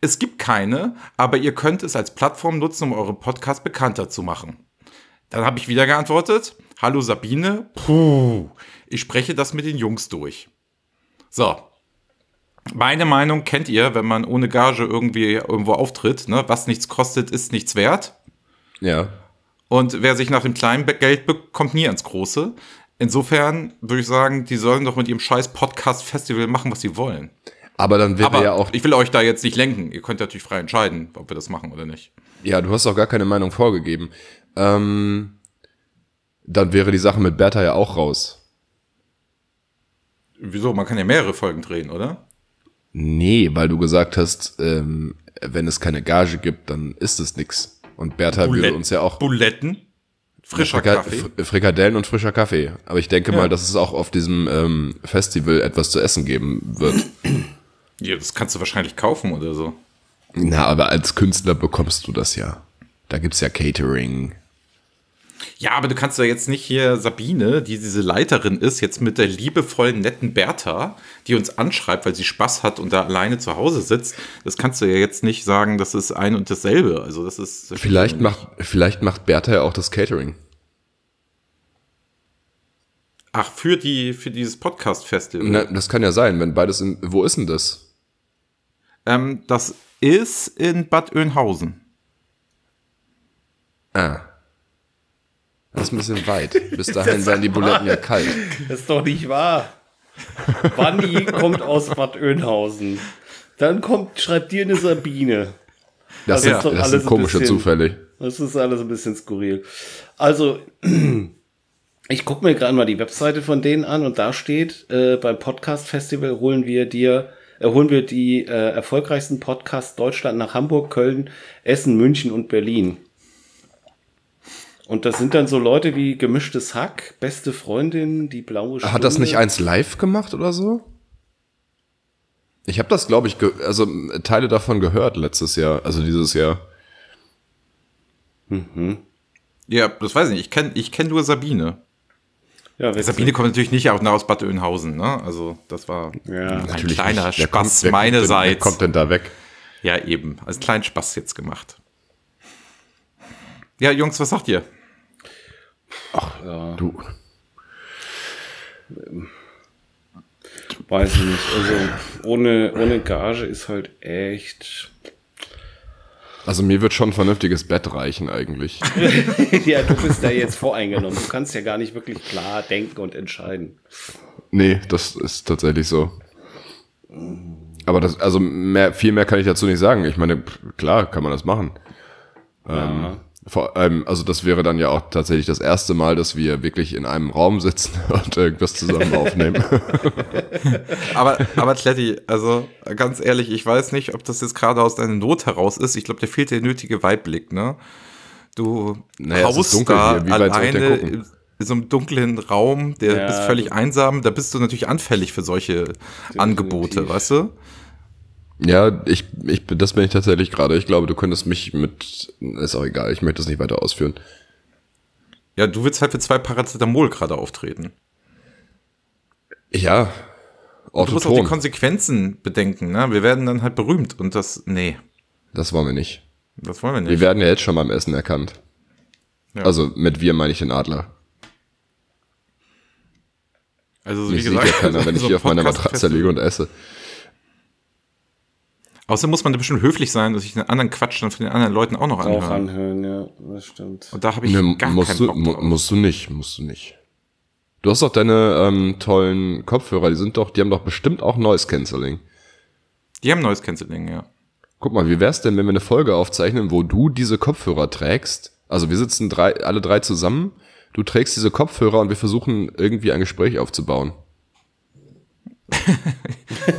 [SPEAKER 2] Es gibt keine, aber ihr könnt es als Plattform nutzen, um euren Podcast bekannter zu machen. Dann habe ich wieder geantwortet, hallo Sabine, puh, ich spreche das mit den Jungs durch. So. Meine Meinung kennt ihr, wenn man ohne Gage irgendwie irgendwo auftritt, ne? was nichts kostet, ist nichts wert.
[SPEAKER 4] Ja.
[SPEAKER 2] Und wer sich nach dem kleinen Geld bekommt, nie ans Große. Insofern würde ich sagen, die sollen doch mit ihrem scheiß Podcast-Festival machen, was sie wollen.
[SPEAKER 4] Aber dann wäre
[SPEAKER 2] Aber
[SPEAKER 4] ja auch.
[SPEAKER 2] ich will euch da jetzt nicht lenken. Ihr könnt natürlich frei entscheiden, ob wir das machen oder nicht.
[SPEAKER 4] Ja, du hast auch gar keine Meinung vorgegeben. Ähm, dann wäre die Sache mit Bertha ja auch raus.
[SPEAKER 2] Wieso? Man kann ja mehrere Folgen drehen, oder?
[SPEAKER 4] Nee, weil du gesagt hast, ähm, wenn es keine Gage gibt, dann ist es nix. Und Bertha würde uns ja auch
[SPEAKER 2] Buletten? Frischer
[SPEAKER 4] Frika-
[SPEAKER 2] Kaffee?
[SPEAKER 4] Fr- Frikadellen und frischer Kaffee. Aber ich denke
[SPEAKER 2] Ja.
[SPEAKER 4] mal, dass es auch auf diesem ähm, Festival etwas zu essen geben wird.
[SPEAKER 2] Ja, das kannst du wahrscheinlich kaufen oder so.
[SPEAKER 4] Na, aber als Künstler bekommst du das ja. Da gibt's ja Catering.
[SPEAKER 2] Ja, aber du kannst ja jetzt nicht hier Sabine, die diese Leiterin ist, jetzt mit der liebevollen, netten Bertha, die uns anschreibt, weil sie Spaß hat und da alleine zu Hause sitzt. Das kannst du ja jetzt nicht sagen, das ist ein und dasselbe. Also das ist. das
[SPEAKER 4] Vielleicht macht, vielleicht macht Bertha ja auch das Catering.
[SPEAKER 2] Ach, für die, für dieses Podcast-Festival.
[SPEAKER 4] Das kann ja sein, wenn beides in, wo ist denn das?
[SPEAKER 2] Ähm, das ist in Bad Oeynhausen.
[SPEAKER 4] Ah. Das ist ein bisschen weit. Bis dahin werden die Buletten ja kalt.
[SPEAKER 3] Das ist doch nicht wahr. Wanni kommt aus Bad Oeynhausen. Dann kommt, schreibt dir eine Sabine.
[SPEAKER 4] Das,
[SPEAKER 3] Das
[SPEAKER 4] sind,
[SPEAKER 3] ist doch
[SPEAKER 4] das
[SPEAKER 3] alles
[SPEAKER 4] sind komische
[SPEAKER 3] bisschen-
[SPEAKER 4] Zufälle.
[SPEAKER 3] Das ist alles ein bisschen skurril. Also, ich gucke mir gerade mal die Webseite von denen an und da steht, äh, beim Podcast Festival holen wir dir, äh, holen wir die äh, erfolgreichsten Podcasts Deutschland nach Hamburg, Köln, Essen, München und Berlin. Und das sind dann so Leute wie Gemischtes Hack, Beste Freundin, die blaue Stunde.
[SPEAKER 4] Hat das nicht eins live gemacht oder so? Ich habe das, glaube ich, also Teile davon gehört letztes Jahr, also dieses Jahr.
[SPEAKER 2] Ja, das weiß ich nicht. Ich kenne ich kenn nur Sabine.
[SPEAKER 3] Ja.
[SPEAKER 2] Sabine kommt natürlich nicht auch aus Bad Oeynhausen, ne? Also, das war
[SPEAKER 3] Ja.
[SPEAKER 2] ein
[SPEAKER 4] Natürlich
[SPEAKER 2] kleiner
[SPEAKER 4] nicht.
[SPEAKER 2] Spaß
[SPEAKER 4] kommt-
[SPEAKER 2] meinerseits.
[SPEAKER 4] Wer kommt denn da weg?
[SPEAKER 2] Ja, eben. Als kleinen Spaß jetzt gemacht. Ja, Jungs, was sagt ihr?
[SPEAKER 4] Du,
[SPEAKER 3] Weiß ich nicht. Also ohne, ohne Gage ist halt echt.
[SPEAKER 4] also mir wird schon ein vernünftiges Bett reichen eigentlich.
[SPEAKER 3] ja, du bist da jetzt voreingenommen. Du kannst ja gar nicht wirklich klar denken und entscheiden.
[SPEAKER 4] Nee, das ist tatsächlich so. Aber das, also mehr, viel mehr kann ich dazu nicht sagen. Ich meine, klar kann man das machen. Ähm, vor allem, also das wäre dann ja auch tatsächlich das erste Mal, dass wir wirklich in einem Raum sitzen und irgendwas zusammen aufnehmen.
[SPEAKER 2] Aber, aber Kletti, also ganz ehrlich, ich weiß nicht, ob das jetzt gerade aus deiner Not heraus ist. Ich glaube, dir fehlt der nötige Weitblick, ne? Du
[SPEAKER 4] Naja, es ist
[SPEAKER 2] haust
[SPEAKER 4] dunkel
[SPEAKER 2] da
[SPEAKER 4] hier. Wie weit soll ich denn
[SPEAKER 2] alleine in, so einem dunklen Raum, der
[SPEAKER 3] Ja,
[SPEAKER 2] bist völlig einsam, da bist du natürlich anfällig für solche Angebote, weißt du?
[SPEAKER 4] Ja, ich, ich, bin- das bin ich tatsächlich gerade. Ich glaube, du könntest mich mit, ist auch egal, ich möchte es nicht weiter ausführen.
[SPEAKER 2] Ja, du willst halt für zwei Paracetamol gerade auftreten.
[SPEAKER 4] Ja,
[SPEAKER 2] Du musst auch die
[SPEAKER 4] Orthoton,
[SPEAKER 2] Konsequenzen bedenken, ne? Wir werden dann halt berühmt und das, nee,
[SPEAKER 4] das wollen wir nicht.
[SPEAKER 2] das wollen wir nicht.
[SPEAKER 4] Wir werden ja jetzt schon beim Essen erkannt.
[SPEAKER 2] Ja.
[SPEAKER 4] Also mit wir meine ich den Adler.
[SPEAKER 2] also,
[SPEAKER 4] Mich sieht ja keiner, wenn ich
[SPEAKER 2] so
[SPEAKER 4] hier auf meiner Matratze liege und esse.
[SPEAKER 2] Außerdem muss man da bestimmt höflich sein und sich den anderen Quatsch dann von den anderen Leuten auch noch
[SPEAKER 3] Auch
[SPEAKER 2] anhören.
[SPEAKER 3] anhören, ja, das stimmt.
[SPEAKER 2] Und da habe ich
[SPEAKER 4] Ne,
[SPEAKER 2] gar
[SPEAKER 4] musst,
[SPEAKER 2] keinen
[SPEAKER 4] du,
[SPEAKER 2] Bock drauf.
[SPEAKER 4] musst du nicht, musst du nicht. Du hast doch deine ähm, tollen Kopfhörer, die sind doch, die haben doch bestimmt auch Noise Cancelling.
[SPEAKER 2] Die haben neues Canceling, ja.
[SPEAKER 4] Guck mal, wie wär's denn, wenn wir eine Folge aufzeichnen, wo du diese Kopfhörer trägst? Also wir sitzen drei, alle drei zusammen, du trägst diese Kopfhörer und wir versuchen irgendwie ein Gespräch aufzubauen.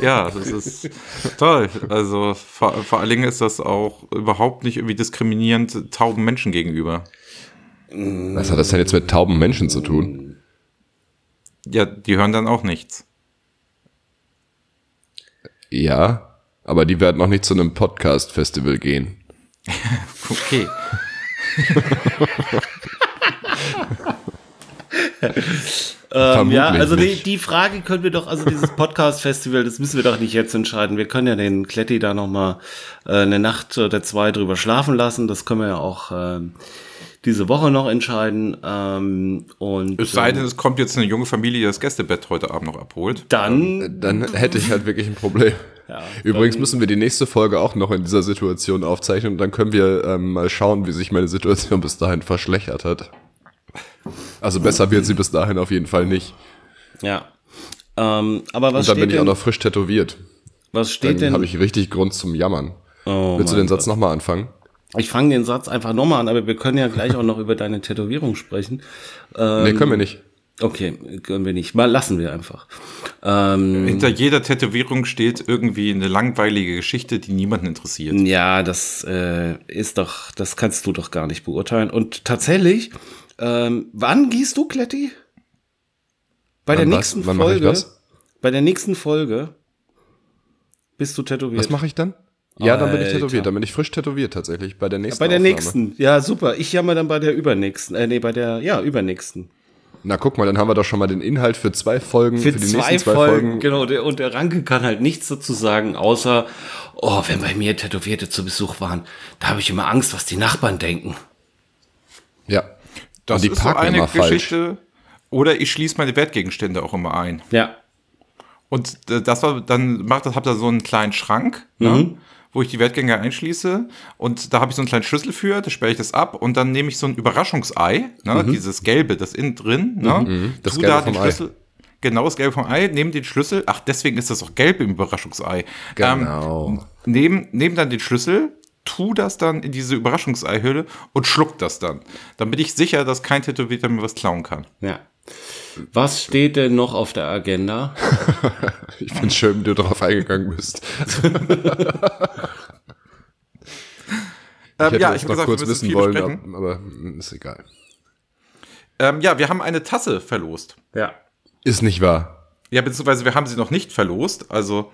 [SPEAKER 2] Ja, das ist toll. Also vor, vor allen Dingen ist das auch überhaupt nicht irgendwie diskriminierend tauben Menschen gegenüber.
[SPEAKER 4] Was hat das denn jetzt mit tauben Menschen zu tun?
[SPEAKER 2] Ja, die hören dann auch nichts.
[SPEAKER 4] Ja, aber die werden noch nicht zu einem Podcast-Festival gehen.
[SPEAKER 2] Okay.
[SPEAKER 3] ähm, ja, also die, die Frage können wir doch, also dieses Podcast-Festival, das müssen wir doch nicht jetzt entscheiden. Wir können ja den Kletti da nochmal äh, eine Nacht oder zwei drüber schlafen lassen. Das können wir ja auch ähm, diese Woche noch entscheiden. Ähm, und
[SPEAKER 2] Es sei
[SPEAKER 3] ähm,
[SPEAKER 2] denn, es kommt jetzt eine junge Familie, die das Gästebett heute Abend noch abholt.
[SPEAKER 3] dann,
[SPEAKER 4] Dann hätte ich halt wirklich ein Problem.
[SPEAKER 3] Ja,
[SPEAKER 4] Übrigens
[SPEAKER 3] dann-
[SPEAKER 4] müssen wir die nächste Folge auch noch in dieser Situation aufzeichnen und dann können wir ähm, mal schauen, wie sich meine Situation bis dahin verschlechtert hat. Also besser wird sie bis dahin auf jeden Fall nicht.
[SPEAKER 3] ja. Ähm, aber was
[SPEAKER 4] Und dann
[SPEAKER 3] steht
[SPEAKER 4] bin ich
[SPEAKER 3] denn,
[SPEAKER 4] auch noch frisch tätowiert.
[SPEAKER 3] was steht
[SPEAKER 4] Dann
[SPEAKER 3] denn?
[SPEAKER 4] habe ich richtig Grund zum Jammern.
[SPEAKER 3] oh,
[SPEAKER 4] Willst du den Satz nochmal anfangen?
[SPEAKER 3] Ich fange den Satz einfach nochmal an, aber wir können ja gleich auch noch über deine Tätowierung sprechen. Ähm,
[SPEAKER 4] nee, können wir nicht.
[SPEAKER 3] Okay, können wir nicht. Mal lassen wir einfach. Ähm,
[SPEAKER 2] Hinter jeder Tätowierung steht irgendwie eine langweilige Geschichte, die niemanden interessiert.
[SPEAKER 3] ja, das äh, ist doch, das kannst du doch gar nicht beurteilen. Und tatsächlich, ähm, wann gehst du, Kletti? Bei der
[SPEAKER 4] Wann was?
[SPEAKER 3] nächsten
[SPEAKER 4] ich
[SPEAKER 3] Folge.
[SPEAKER 4] was?
[SPEAKER 3] Bei der nächsten Folge bist du tätowiert.
[SPEAKER 4] Was mache ich dann? Ja, dann bin ich
[SPEAKER 3] Alter.
[SPEAKER 4] tätowiert. Dann bin ich frisch tätowiert tatsächlich. Bei der nächsten
[SPEAKER 3] Bei der
[SPEAKER 4] Aufnahme.
[SPEAKER 3] nächsten. Ja, super. Ich jammer dann bei der übernächsten. Äh, nee, bei der, ja, übernächsten.
[SPEAKER 4] Na guck mal, dann haben wir doch schon mal den Inhalt für zwei Folgen,
[SPEAKER 3] Für,
[SPEAKER 4] für, die
[SPEAKER 3] zwei,
[SPEAKER 4] nächsten zwei
[SPEAKER 3] Folgen,
[SPEAKER 4] Folgen.
[SPEAKER 3] genau. Der, und der Ranke kann halt nichts dazu sagen, außer, oh, wenn bei mir Tätowierte zu Besuch waren, da habe ich immer Angst, was die Nachbarn denken.
[SPEAKER 4] Ja.
[SPEAKER 2] Das ist so eine
[SPEAKER 4] immer falsch.
[SPEAKER 2] Geschichte. Oder ich schließe meine Wertgegenstände auch immer ein.
[SPEAKER 3] Ja.
[SPEAKER 2] Und das war dann macht das habt ihr so einen kleinen Schrank,
[SPEAKER 3] Mhm.
[SPEAKER 2] ne, wo ich die Wertgänge einschließe und da habe ich so einen kleinen Schlüssel für, da sperre ich das ab und dann nehme ich so ein Überraschungsei, ne, dieses gelbe, das innen drin, ne,
[SPEAKER 4] Mhm. Das
[SPEAKER 2] tu
[SPEAKER 4] Gelbe
[SPEAKER 2] da den
[SPEAKER 4] vom Ei.
[SPEAKER 2] Schlüssel Genau, das Gelbe vom Ei, nehme den Schlüssel, ach, deswegen ist das auch gelb im Überraschungsei.
[SPEAKER 4] Genau.
[SPEAKER 2] Ähm, nehm, nehm dann den Schlüssel, tu das dann in diese Überraschungseihülle und schluck das dann. Dann bin ich sicher, dass kein Tätowierter mir was klauen kann.
[SPEAKER 3] Ja. Was steht denn noch auf der Agenda?
[SPEAKER 4] Ich finde schön, wie du darauf eingegangen bist.
[SPEAKER 2] Ähm,
[SPEAKER 4] hätte
[SPEAKER 2] ja, ich habe
[SPEAKER 4] noch
[SPEAKER 2] gesagt,
[SPEAKER 4] kurz wissen
[SPEAKER 2] viel
[SPEAKER 4] wollen,
[SPEAKER 2] besprechen.
[SPEAKER 4] aber ist egal.
[SPEAKER 2] Ähm, ja, wir haben eine Tasse verlost.
[SPEAKER 3] Ja.
[SPEAKER 4] Ist nicht wahr.
[SPEAKER 2] Ja, beziehungsweise wir haben sie noch nicht verlost. Also,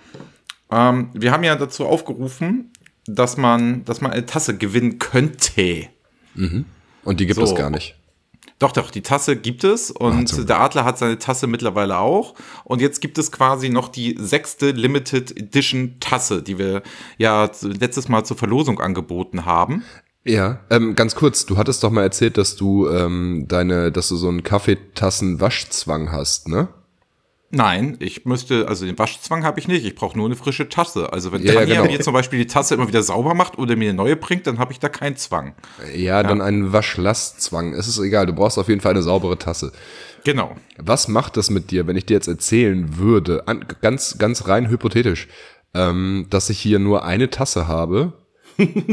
[SPEAKER 2] ähm, wir haben ja dazu aufgerufen, dass man, dass man eine Tasse gewinnen könnte.
[SPEAKER 4] Und die gibt
[SPEAKER 2] So.
[SPEAKER 4] es gar nicht.
[SPEAKER 2] Doch, doch, die Tasse gibt es und
[SPEAKER 4] zum
[SPEAKER 2] der Adler hat seine Tasse mittlerweile auch. Und jetzt gibt es quasi noch die sechste Limited Edition Tasse, die wir ja letztes Mal zur Verlosung angeboten haben.
[SPEAKER 4] Ja, ähm, ganz kurz, du hattest doch mal erzählt, dass du ähm, deine, dass du so einen Kaffeetassen-Waschzwang hast, ne?
[SPEAKER 2] Nein, ich müsste, also den Waschzwang habe ich nicht. Ich brauche nur eine frische Tasse. Also wenn
[SPEAKER 4] Ja, ja,
[SPEAKER 2] Tanja
[SPEAKER 4] genau.
[SPEAKER 2] mir zum Beispiel die Tasse immer wieder sauber macht oder mir eine neue bringt, dann habe ich da keinen Zwang.
[SPEAKER 4] Ja, dann einen Waschlastzwang. Es ist egal, du brauchst auf jeden Fall eine saubere Tasse.
[SPEAKER 2] Genau.
[SPEAKER 4] Was macht das mit dir, wenn ich dir jetzt erzählen würde, an, ganz, ganz rein hypothetisch, ähm, dass ich hier nur eine Tasse habe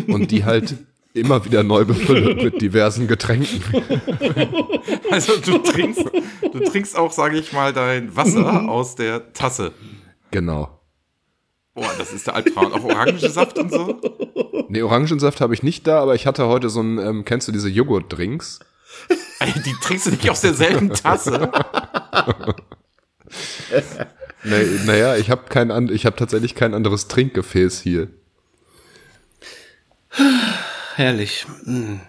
[SPEAKER 4] und die halt immer wieder neu befülle mit diversen Getränken?
[SPEAKER 2] Also du trinkst, du trinkst auch, sage ich mal, dein Wasser aus der Tasse.
[SPEAKER 4] Genau.
[SPEAKER 2] Boah, das ist der Albtraum. Auch Orangensaft und so.
[SPEAKER 4] Nee, Orangensaft habe ich nicht da, aber ich hatte heute so ein, ähm, kennst du diese Joghurtdrinks?
[SPEAKER 2] Die trinkst du nicht aus derselben Tasse.
[SPEAKER 4] Nee, naja, ich habe kein ich habe tatsächlich kein anderes Trinkgefäß hier.
[SPEAKER 3] Herrlich. Hm.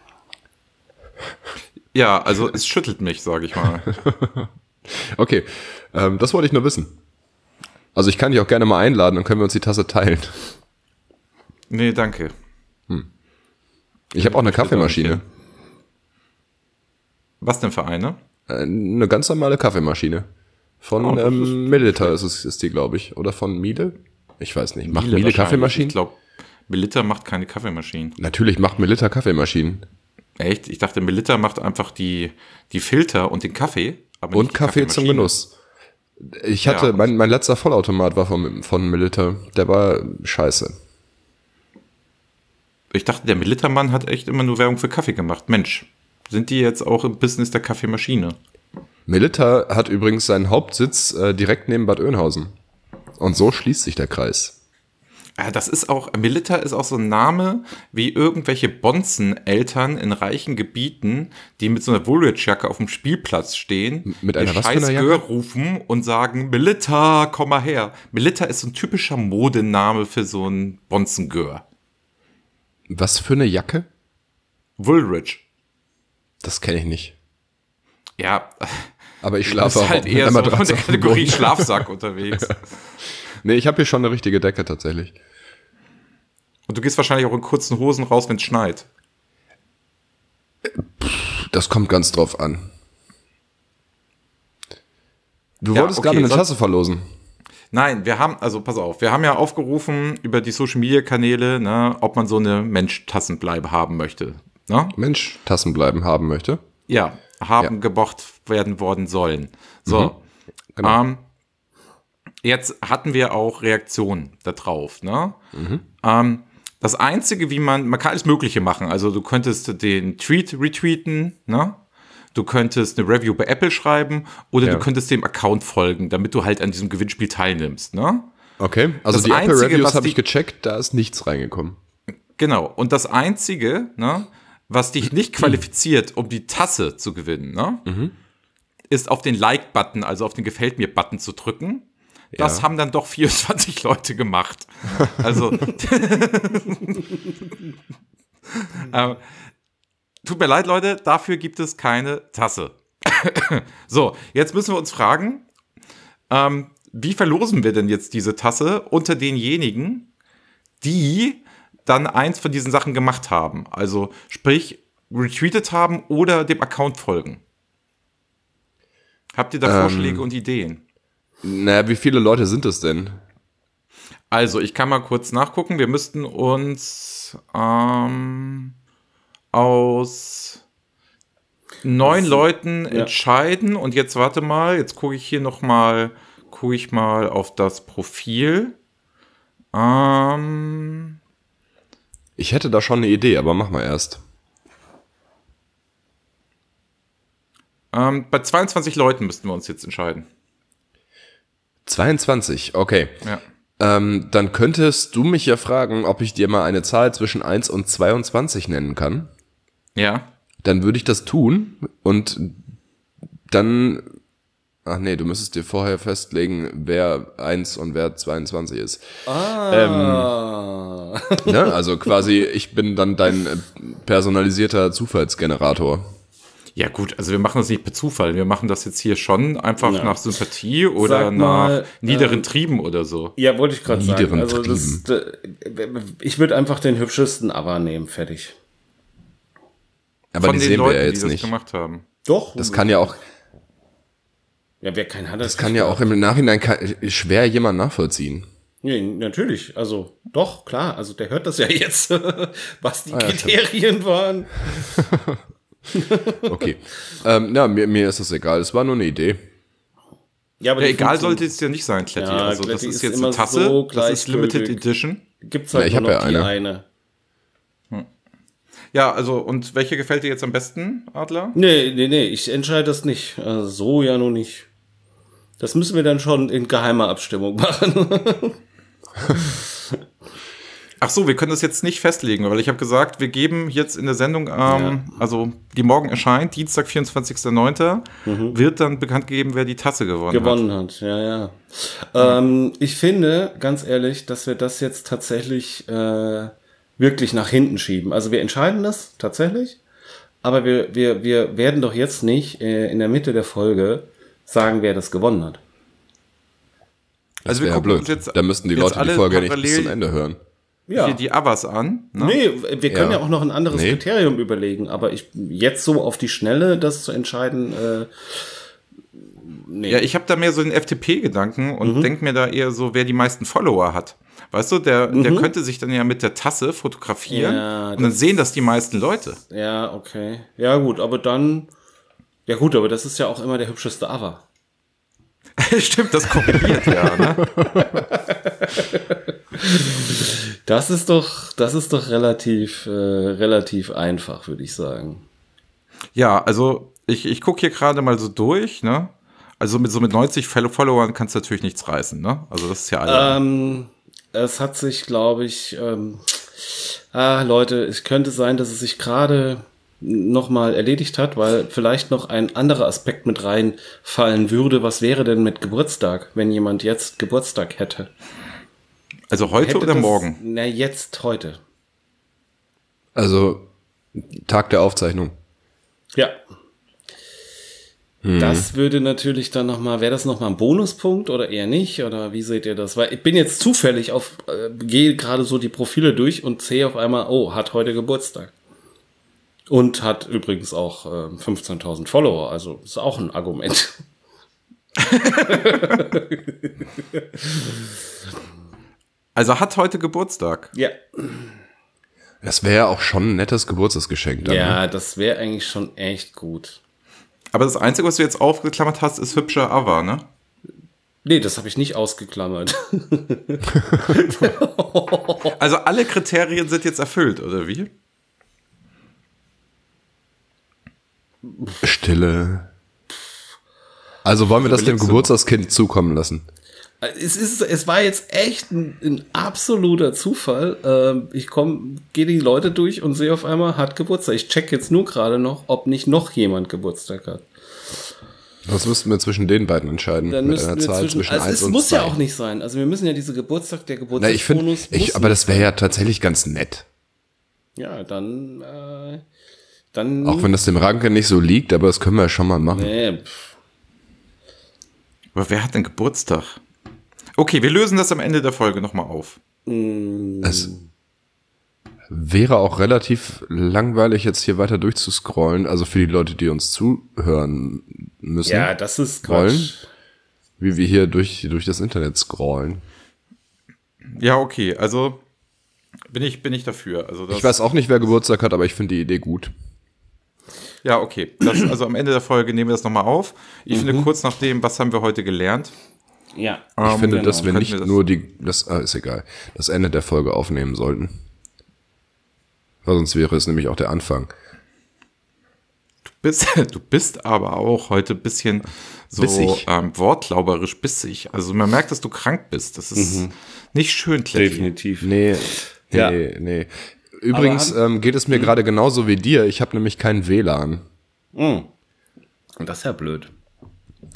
[SPEAKER 2] Ja, also es schüttelt mich, sage ich mal.
[SPEAKER 4] Okay, ähm, das wollte ich nur wissen. Also ich kann dich auch gerne mal einladen, dann können wir uns die Tasse teilen.
[SPEAKER 2] Nee, danke.
[SPEAKER 4] Ich habe auch eine Kaffeemaschine.
[SPEAKER 2] hin. Was denn für eine?
[SPEAKER 4] Äh, Eine ganz normale Kaffeemaschine. Von
[SPEAKER 2] Oh,
[SPEAKER 4] ähm, Milita ist ist die, glaube ich. Oder von Miele? Ich weiß nicht. Macht Miele,
[SPEAKER 2] wahrscheinlich.
[SPEAKER 4] Kaffeemaschinen?
[SPEAKER 2] Ich glaube, Melitta macht keine Kaffeemaschinen.
[SPEAKER 4] Natürlich macht Milita Kaffeemaschinen.
[SPEAKER 2] Echt? Ich dachte, Melitta macht einfach die, die Filter und den Kaffee. Aber
[SPEAKER 4] Und Kaffee zum. Genuss. Ich hatte,
[SPEAKER 2] Ja.
[SPEAKER 4] mein, mein letzter Vollautomat war von, von Milita. Der war scheiße.
[SPEAKER 2] Ich dachte, der Melitta-Mann hat echt immer nur Werbung für Kaffee gemacht. Mensch, sind die jetzt auch im Business der Kaffeemaschine?
[SPEAKER 4] Milita hat übrigens seinen Hauptsitz äh, direkt neben Bad Oeynhausen. Und so schließt sich der Kreis.
[SPEAKER 2] Ja, das ist auch, Melitta ist auch so ein Name wie irgendwelche Bonzen-Eltern in reichen Gebieten, die mit so einer Woolrich-Jacke auf dem Spielplatz stehen,
[SPEAKER 4] Mit einer was für einer
[SPEAKER 2] scheiß
[SPEAKER 4] Jacke?
[SPEAKER 2] Gör rufen und sagen, Melitta, komm mal her. Melitta ist so ein typischer Modename für so ein Bonzengör.
[SPEAKER 4] Was für eine Jacke?
[SPEAKER 2] Woolrich.
[SPEAKER 4] Das kenne ich nicht.
[SPEAKER 2] Ja,
[SPEAKER 4] Aber ich
[SPEAKER 2] das
[SPEAKER 4] schlafe
[SPEAKER 2] ist
[SPEAKER 4] auch
[SPEAKER 2] halt eher so in der Kategorie. Schlafsack unterwegs.
[SPEAKER 4] Nee, ich habe hier schon eine richtige Decke tatsächlich.
[SPEAKER 2] Und du gehst wahrscheinlich auch in kurzen Hosen raus, wenn es schneit.
[SPEAKER 4] Das kommt ganz drauf an. Du
[SPEAKER 2] Ja,
[SPEAKER 4] wolltest
[SPEAKER 2] okay,
[SPEAKER 4] gerade eine Tasse verlosen.
[SPEAKER 2] Nein, wir haben, also pass auf, wir haben ja aufgerufen über die Social Media Kanäle, ne, ob man so eine Mensch-Tassenbleibe haben möchte. Ne?
[SPEAKER 4] Mensch, Tassen bleiben haben möchte.
[SPEAKER 2] Ja, haben
[SPEAKER 4] Ja.
[SPEAKER 2] gemocht werden worden sollen. So.
[SPEAKER 4] Genau.
[SPEAKER 2] Ähm, jetzt hatten wir auch Reaktionen darauf. Ne? Ähm, das Einzige, wie man, man kann alles Mögliche machen. Also du könntest den Tweet retweeten, ne? Du könntest eine Review bei Apple schreiben oder
[SPEAKER 4] Ja.
[SPEAKER 2] du könntest dem Account folgen, damit du halt an diesem Gewinnspiel teilnimmst, ne?
[SPEAKER 4] Okay, also
[SPEAKER 2] Das
[SPEAKER 4] die
[SPEAKER 2] Einzige,
[SPEAKER 4] Apple-Reviews
[SPEAKER 2] was
[SPEAKER 4] habe ich gecheckt, da ist nichts reingekommen.
[SPEAKER 2] Genau. Und das Einzige, ne, was dich nicht qualifiziert, um die Tasse zu gewinnen, ne, ist auf den Like-Button, also auf den Gefällt mir-Button zu drücken. Das
[SPEAKER 4] Ja.
[SPEAKER 2] haben dann doch 24 Leute gemacht. Also. ähm, tut mir leid, Leute, dafür gibt es keine Tasse. so, jetzt müssen wir uns fragen, ähm, wie verlosen wir denn jetzt diese Tasse unter denjenigen, die dann eins von diesen Sachen gemacht haben. Also sprich, retweetet haben oder dem Account folgen. Habt ihr da Vorschläge und Ideen?
[SPEAKER 4] Naja, wie viele Leute sind es denn?
[SPEAKER 2] Also, ich kann mal kurz nachgucken. Wir müssten uns ähm, aus neun Leuten entscheiden. Und jetzt warte mal, jetzt gucke ich hier noch mal, gucke ich mal auf das Profil. Ähm,
[SPEAKER 4] Ich hätte da schon eine Idee, aber mach mal erst.
[SPEAKER 2] ähm, bei 22 Leuten müssten wir uns jetzt entscheiden.
[SPEAKER 4] 22, okay.
[SPEAKER 2] Ja.
[SPEAKER 4] Ähm, dann könntest du mich ja fragen, ob ich dir mal eine Zahl zwischen 1 und 22 nennen kann.
[SPEAKER 2] Ja.
[SPEAKER 4] Dann würde ich das tun und dann. Ach nee, du müsstest dir vorher festlegen, wer 1 und wer 22 ist.
[SPEAKER 3] Ah.
[SPEAKER 4] Ne? Also quasi, ich bin dann dein äh, personalisierter Zufallsgenerator.
[SPEAKER 2] Ja, gut, also wir machen das nicht per Zufall. Wir machen das jetzt hier schon einfach
[SPEAKER 3] Ja.
[SPEAKER 2] nach Sympathie oder
[SPEAKER 3] Sag
[SPEAKER 2] nach
[SPEAKER 3] mal,
[SPEAKER 2] niederen
[SPEAKER 3] ähm,
[SPEAKER 2] Trieben oder so.
[SPEAKER 3] Ja, wollte ich gerade sagen.
[SPEAKER 4] Niederen
[SPEAKER 3] Also das, d- ich würde einfach den hübschesten Aber nehmen, fertig.
[SPEAKER 4] Aber
[SPEAKER 2] Von
[SPEAKER 4] die
[SPEAKER 2] den
[SPEAKER 4] sehen
[SPEAKER 2] Leuten,
[SPEAKER 4] wir ja
[SPEAKER 2] die
[SPEAKER 4] jetzt
[SPEAKER 2] das
[SPEAKER 4] nicht.
[SPEAKER 2] gemacht haben.
[SPEAKER 3] Doch.
[SPEAKER 4] Das kann ja auch,
[SPEAKER 3] ja, wer keinen hat,
[SPEAKER 4] das kann ja auch im Nachhinein schwer jemand nachvollziehen.
[SPEAKER 3] Nee, natürlich. Also, doch, klar. Also, der hört das ja jetzt, was die
[SPEAKER 4] Ah, ja,
[SPEAKER 3] Kriterien waren.
[SPEAKER 4] Okay. ähm, ja, mir, mir ist das egal. Es war nur eine Idee.
[SPEAKER 3] Ja, aber
[SPEAKER 2] Ja, egal sollte es ja nicht sein, Kletti.
[SPEAKER 3] Ja,
[SPEAKER 2] also das
[SPEAKER 3] Kletti
[SPEAKER 2] ist
[SPEAKER 3] ist
[SPEAKER 2] jetzt eine Tasse,
[SPEAKER 3] so
[SPEAKER 2] das ist Limited. Edition.
[SPEAKER 3] Gibt's halt
[SPEAKER 4] Ja, ich
[SPEAKER 3] nur noch
[SPEAKER 4] ja
[SPEAKER 3] die
[SPEAKER 4] eine.
[SPEAKER 3] eine.
[SPEAKER 2] Ja, also und welche gefällt dir jetzt am besten, Adler?
[SPEAKER 3] Nee, nee, nee, ich entscheide das nicht. Also, so ja nur nicht. Das müssen wir dann schon in geheimer Abstimmung machen.
[SPEAKER 2] Ach so, wir können das jetzt nicht festlegen, weil ich habe gesagt, wir geben jetzt in der Sendung, ähm, also die morgen erscheint, Dienstag, 24.09., wird dann bekannt gegeben, wer die Tasse gewonnen, hat.
[SPEAKER 3] gewonnen hat. Ja, ja. Ähm, ich finde, ganz ehrlich, dass wir das jetzt tatsächlich äh, wirklich nach hinten schieben. Also wir entscheiden das tatsächlich, aber wir, wir, wir werden doch jetzt nicht äh, in der Mitte der Folge sagen, wer das gewonnen hat.
[SPEAKER 4] Das
[SPEAKER 2] Also wir gucken
[SPEAKER 4] blöd.
[SPEAKER 2] uns jetzt-
[SPEAKER 4] da müssten die
[SPEAKER 2] jetzt
[SPEAKER 4] Leute die Folge ja nicht bis zum Ende hören.
[SPEAKER 3] Ja.
[SPEAKER 2] hier die Avas an. Ne?
[SPEAKER 3] Nee, wir können ja.
[SPEAKER 4] Ja.
[SPEAKER 3] auch noch ein anderes
[SPEAKER 4] Nee.
[SPEAKER 3] Kriterium überlegen, aber ich jetzt so auf die Schnelle das zu entscheiden, äh, nee.
[SPEAKER 2] Ja, ich habe da mehr so den FTP-Gedanken und
[SPEAKER 3] Mhm.
[SPEAKER 2] denk mir da eher so, wer die meisten Follower hat. Weißt du, der, der könnte sich dann ja mit der Tasse fotografieren
[SPEAKER 3] Mhm. Ja,
[SPEAKER 2] und dann sehen das die meisten Leute.
[SPEAKER 3] Ja, okay. Ja, gut, aber dann. Ja, gut, aber das ist ja auch immer der hübscheste Aber.
[SPEAKER 2] Stimmt, das korreliert ja. Ne?
[SPEAKER 3] Das ist doch, das ist doch relativ, äh, relativ einfach, würde ich sagen.
[SPEAKER 2] Ja, also ich, ich gucke hier gerade mal so durch. Ne? Also mit so mit 90 Follow- Followern kannst du natürlich nichts reißen. Ne? Also das ist ja alle.
[SPEAKER 3] Ähm, es hat sich, glaube ich, ähm, ah, Leute, es könnte sein, dass es sich gerade nochmal erledigt hat, weil vielleicht noch ein anderer Aspekt mit reinfallen würde. Was wäre denn mit Geburtstag, wenn jemand jetzt Geburtstag hätte?
[SPEAKER 2] Also heute oder
[SPEAKER 3] das-
[SPEAKER 2] morgen?
[SPEAKER 3] Na, jetzt, heute.
[SPEAKER 4] Also, Tag der Aufzeichnung.
[SPEAKER 3] Ja. Das würde natürlich dann nochmal, wäre das nochmal ein Bonuspunkt oder eher nicht? Oder wie seht ihr das? Weil ich bin jetzt zufällig auf, äh, gehe gerade so die Profile durch und sehe auf einmal, oh, hat heute Geburtstag. Und hat übrigens auch äh, 15.000 Follower, also ist auch ein Argument.
[SPEAKER 2] Also hat heute Geburtstag.
[SPEAKER 3] Ja.
[SPEAKER 4] Das wäre ja auch schon ein nettes Geburtstagsgeschenk dann.
[SPEAKER 3] Ja,
[SPEAKER 4] Ne?
[SPEAKER 3] das wäre eigentlich schon echt gut.
[SPEAKER 2] Aber das Einzige, was du jetzt aufgeklammert hast, ist hübscher Ava, ne?
[SPEAKER 3] Nee, das habe ich nicht ausgeklammert.
[SPEAKER 2] Also alle Kriterien sind jetzt erfüllt, oder wie?
[SPEAKER 4] Stille. Also wollen wir das dem? Geburtstagskind zukommen lassen?
[SPEAKER 3] Es, ist, es war jetzt echt ein, ein absoluter Zufall. Ähm, ich komme, gehe die Leute durch und sehe auf einmal, hat Geburtstag. Ich check jetzt nur gerade noch, ob nicht noch jemand Geburtstag hat.
[SPEAKER 4] Das müssten wir zwischen den beiden entscheiden.
[SPEAKER 3] Dann
[SPEAKER 4] mit einer
[SPEAKER 3] wir
[SPEAKER 4] Zahl
[SPEAKER 3] zwischen,
[SPEAKER 4] zwischen
[SPEAKER 3] also
[SPEAKER 4] 1
[SPEAKER 3] es
[SPEAKER 4] und
[SPEAKER 3] muss
[SPEAKER 4] 2.
[SPEAKER 3] ja auch nicht sein. Also wir müssen ja diese Geburtstag, der
[SPEAKER 4] Na, ich finde, aber das wäre ja tatsächlich ganz nett.
[SPEAKER 3] Ja, dann, äh, dann.
[SPEAKER 4] Auch wenn das dem Ranke nicht so liegt, aber das können wir ja schon mal machen.
[SPEAKER 3] Nee, pff.
[SPEAKER 2] Aber wer hat denn Geburtstag? Okay, wir lösen das am Ende der Folge nochmal auf.
[SPEAKER 4] Es wäre auch relativ langweilig, jetzt hier weiter durchzuscrollen. Also für die Leute, die uns zuhören müssen,
[SPEAKER 3] ja, das ist Quatsch.
[SPEAKER 4] Wollen? wie wir hier durch, durch das Internet scrollen.
[SPEAKER 2] Ja, okay, also bin ich, bin ich dafür. Also das,
[SPEAKER 4] Ich weiß auch nicht, wer Geburtstag hat, aber ich finde die Idee gut.
[SPEAKER 2] Ja, okay. Das, also am Ende der Folge nehmen wir das nochmal auf. Ich
[SPEAKER 3] Mhm.
[SPEAKER 2] finde kurz nach dem, was haben wir heute gelernt?
[SPEAKER 3] Ja.
[SPEAKER 4] Ich finde,
[SPEAKER 3] genau.
[SPEAKER 4] dass wir nicht
[SPEAKER 2] wir das-
[SPEAKER 4] nur die, das ah, ist egal, das Ende der Folge aufnehmen sollten. Weil sonst wäre es nämlich auch der Anfang.
[SPEAKER 2] Bist, du bist aber auch heute ein bisschen so
[SPEAKER 4] Bissig.
[SPEAKER 2] ähm, wortlauberisch bissig. Also man merkt, dass du krank bist. Das ist nicht schön, Kletti.
[SPEAKER 3] Definitiv.
[SPEAKER 4] Nee, nee,
[SPEAKER 3] Ja.
[SPEAKER 4] nee. Übrigens
[SPEAKER 3] Aber
[SPEAKER 4] ähm, geht es mir gerade genauso wie dir. Ich habe nämlich kein WLAN.
[SPEAKER 3] Und das ist ja blöd.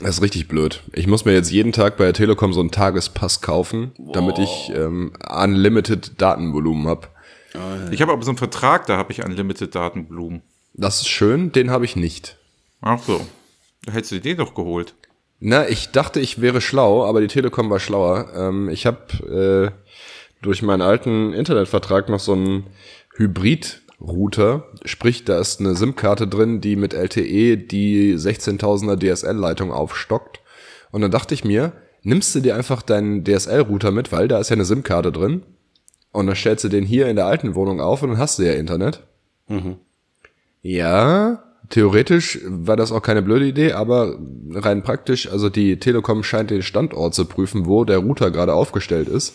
[SPEAKER 4] Das ist richtig blöd. Ich muss mir jetzt jeden Tag bei der Telekom so einen Tagespass kaufen, damit ich ähm, unlimited Datenvolumen habe.
[SPEAKER 2] Ich habe aber so einen Vertrag, da habe ich Unlimited Datenblumen.
[SPEAKER 4] Das ist schön, den habe ich nicht.
[SPEAKER 2] Ach so. Da hättest du den doch geholt.
[SPEAKER 4] Na, ich dachte, ich wäre schlau, aber die Telekom war schlauer. Ähm, ich habe äh, durch meinen alten Internetvertrag noch so einen Hybrid-Router. Sprich, da ist eine SIM-Karte drin, die mit LTE die 16.000er DSL-Leitung aufstockt. Und dann dachte ich mir, nimmst du dir einfach deinen DSL-Router mit, weil da ist ja eine SIM-Karte drin. Und dann stellst du den hier in der alten Wohnung auf und dann hast du ja Internet. Ja, theoretisch war das auch keine blöde Idee, aber rein praktisch, also die Telekom scheint den Standort zu prüfen, wo der Router gerade aufgestellt ist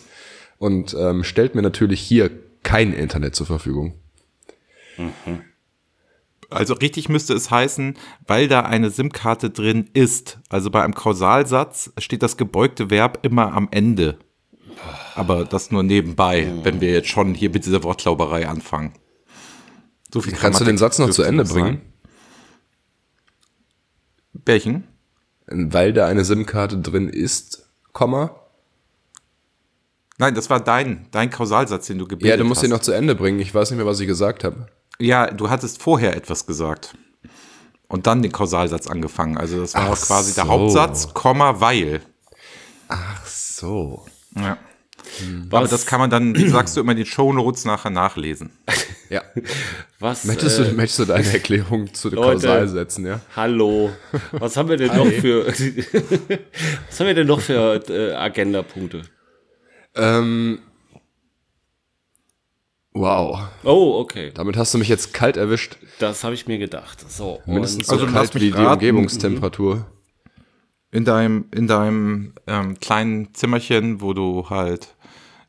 [SPEAKER 4] und ähm, stellt mir natürlich hier kein Internet zur Verfügung.
[SPEAKER 2] Also richtig müsste es heißen, weil da eine SIM-Karte drin ist. Also bei einem Kausalsatz steht das gebeugte Verb immer am Ende. Aber das nur nebenbei, wenn wir jetzt schon hier mit dieser Wortklauberei anfangen. So viel
[SPEAKER 4] Kannst du den
[SPEAKER 2] Grammatik
[SPEAKER 4] Satz noch zu Ende bringen?
[SPEAKER 2] Welchen?
[SPEAKER 4] Weil da eine SIM-Karte drin ist, Komma.
[SPEAKER 2] Nein, das war dein, dein Kausalsatz, den du gebildet
[SPEAKER 4] Ja, du musst
[SPEAKER 2] hast.
[SPEAKER 4] ihn noch zu Ende bringen. Ich weiß nicht mehr, was ich gesagt habe.
[SPEAKER 2] Ja, du hattest vorher etwas gesagt. Und dann den Kausalsatz angefangen. Also das war
[SPEAKER 4] Ach
[SPEAKER 2] quasi der
[SPEAKER 4] so.
[SPEAKER 2] Hauptsatz, Komma, weil.
[SPEAKER 4] Ach so.
[SPEAKER 2] Ja. Aber das kann man dann, sagst du immer, in den Shownotes nachher nachlesen.
[SPEAKER 4] Ja.
[SPEAKER 3] Was?
[SPEAKER 4] Möchtest,
[SPEAKER 3] äh,
[SPEAKER 4] du, möchtest du deine Erklärung zu
[SPEAKER 3] Leute.
[SPEAKER 4] Kausalsätzen, ja?
[SPEAKER 3] Hallo. Was haben wir denn noch für Was haben wir denn noch für äh, Agendapunkte?
[SPEAKER 4] Ähm, wow.
[SPEAKER 3] Oh, okay.
[SPEAKER 4] Damit hast du mich jetzt kalt erwischt.
[SPEAKER 3] Das habe ich mir gedacht. So.
[SPEAKER 4] Mindestens so
[SPEAKER 2] Also,
[SPEAKER 4] kalt wie die. Umgebungstemperatur.
[SPEAKER 2] In deinem, in deinem ähm, kleinen Zimmerchen, wo du halt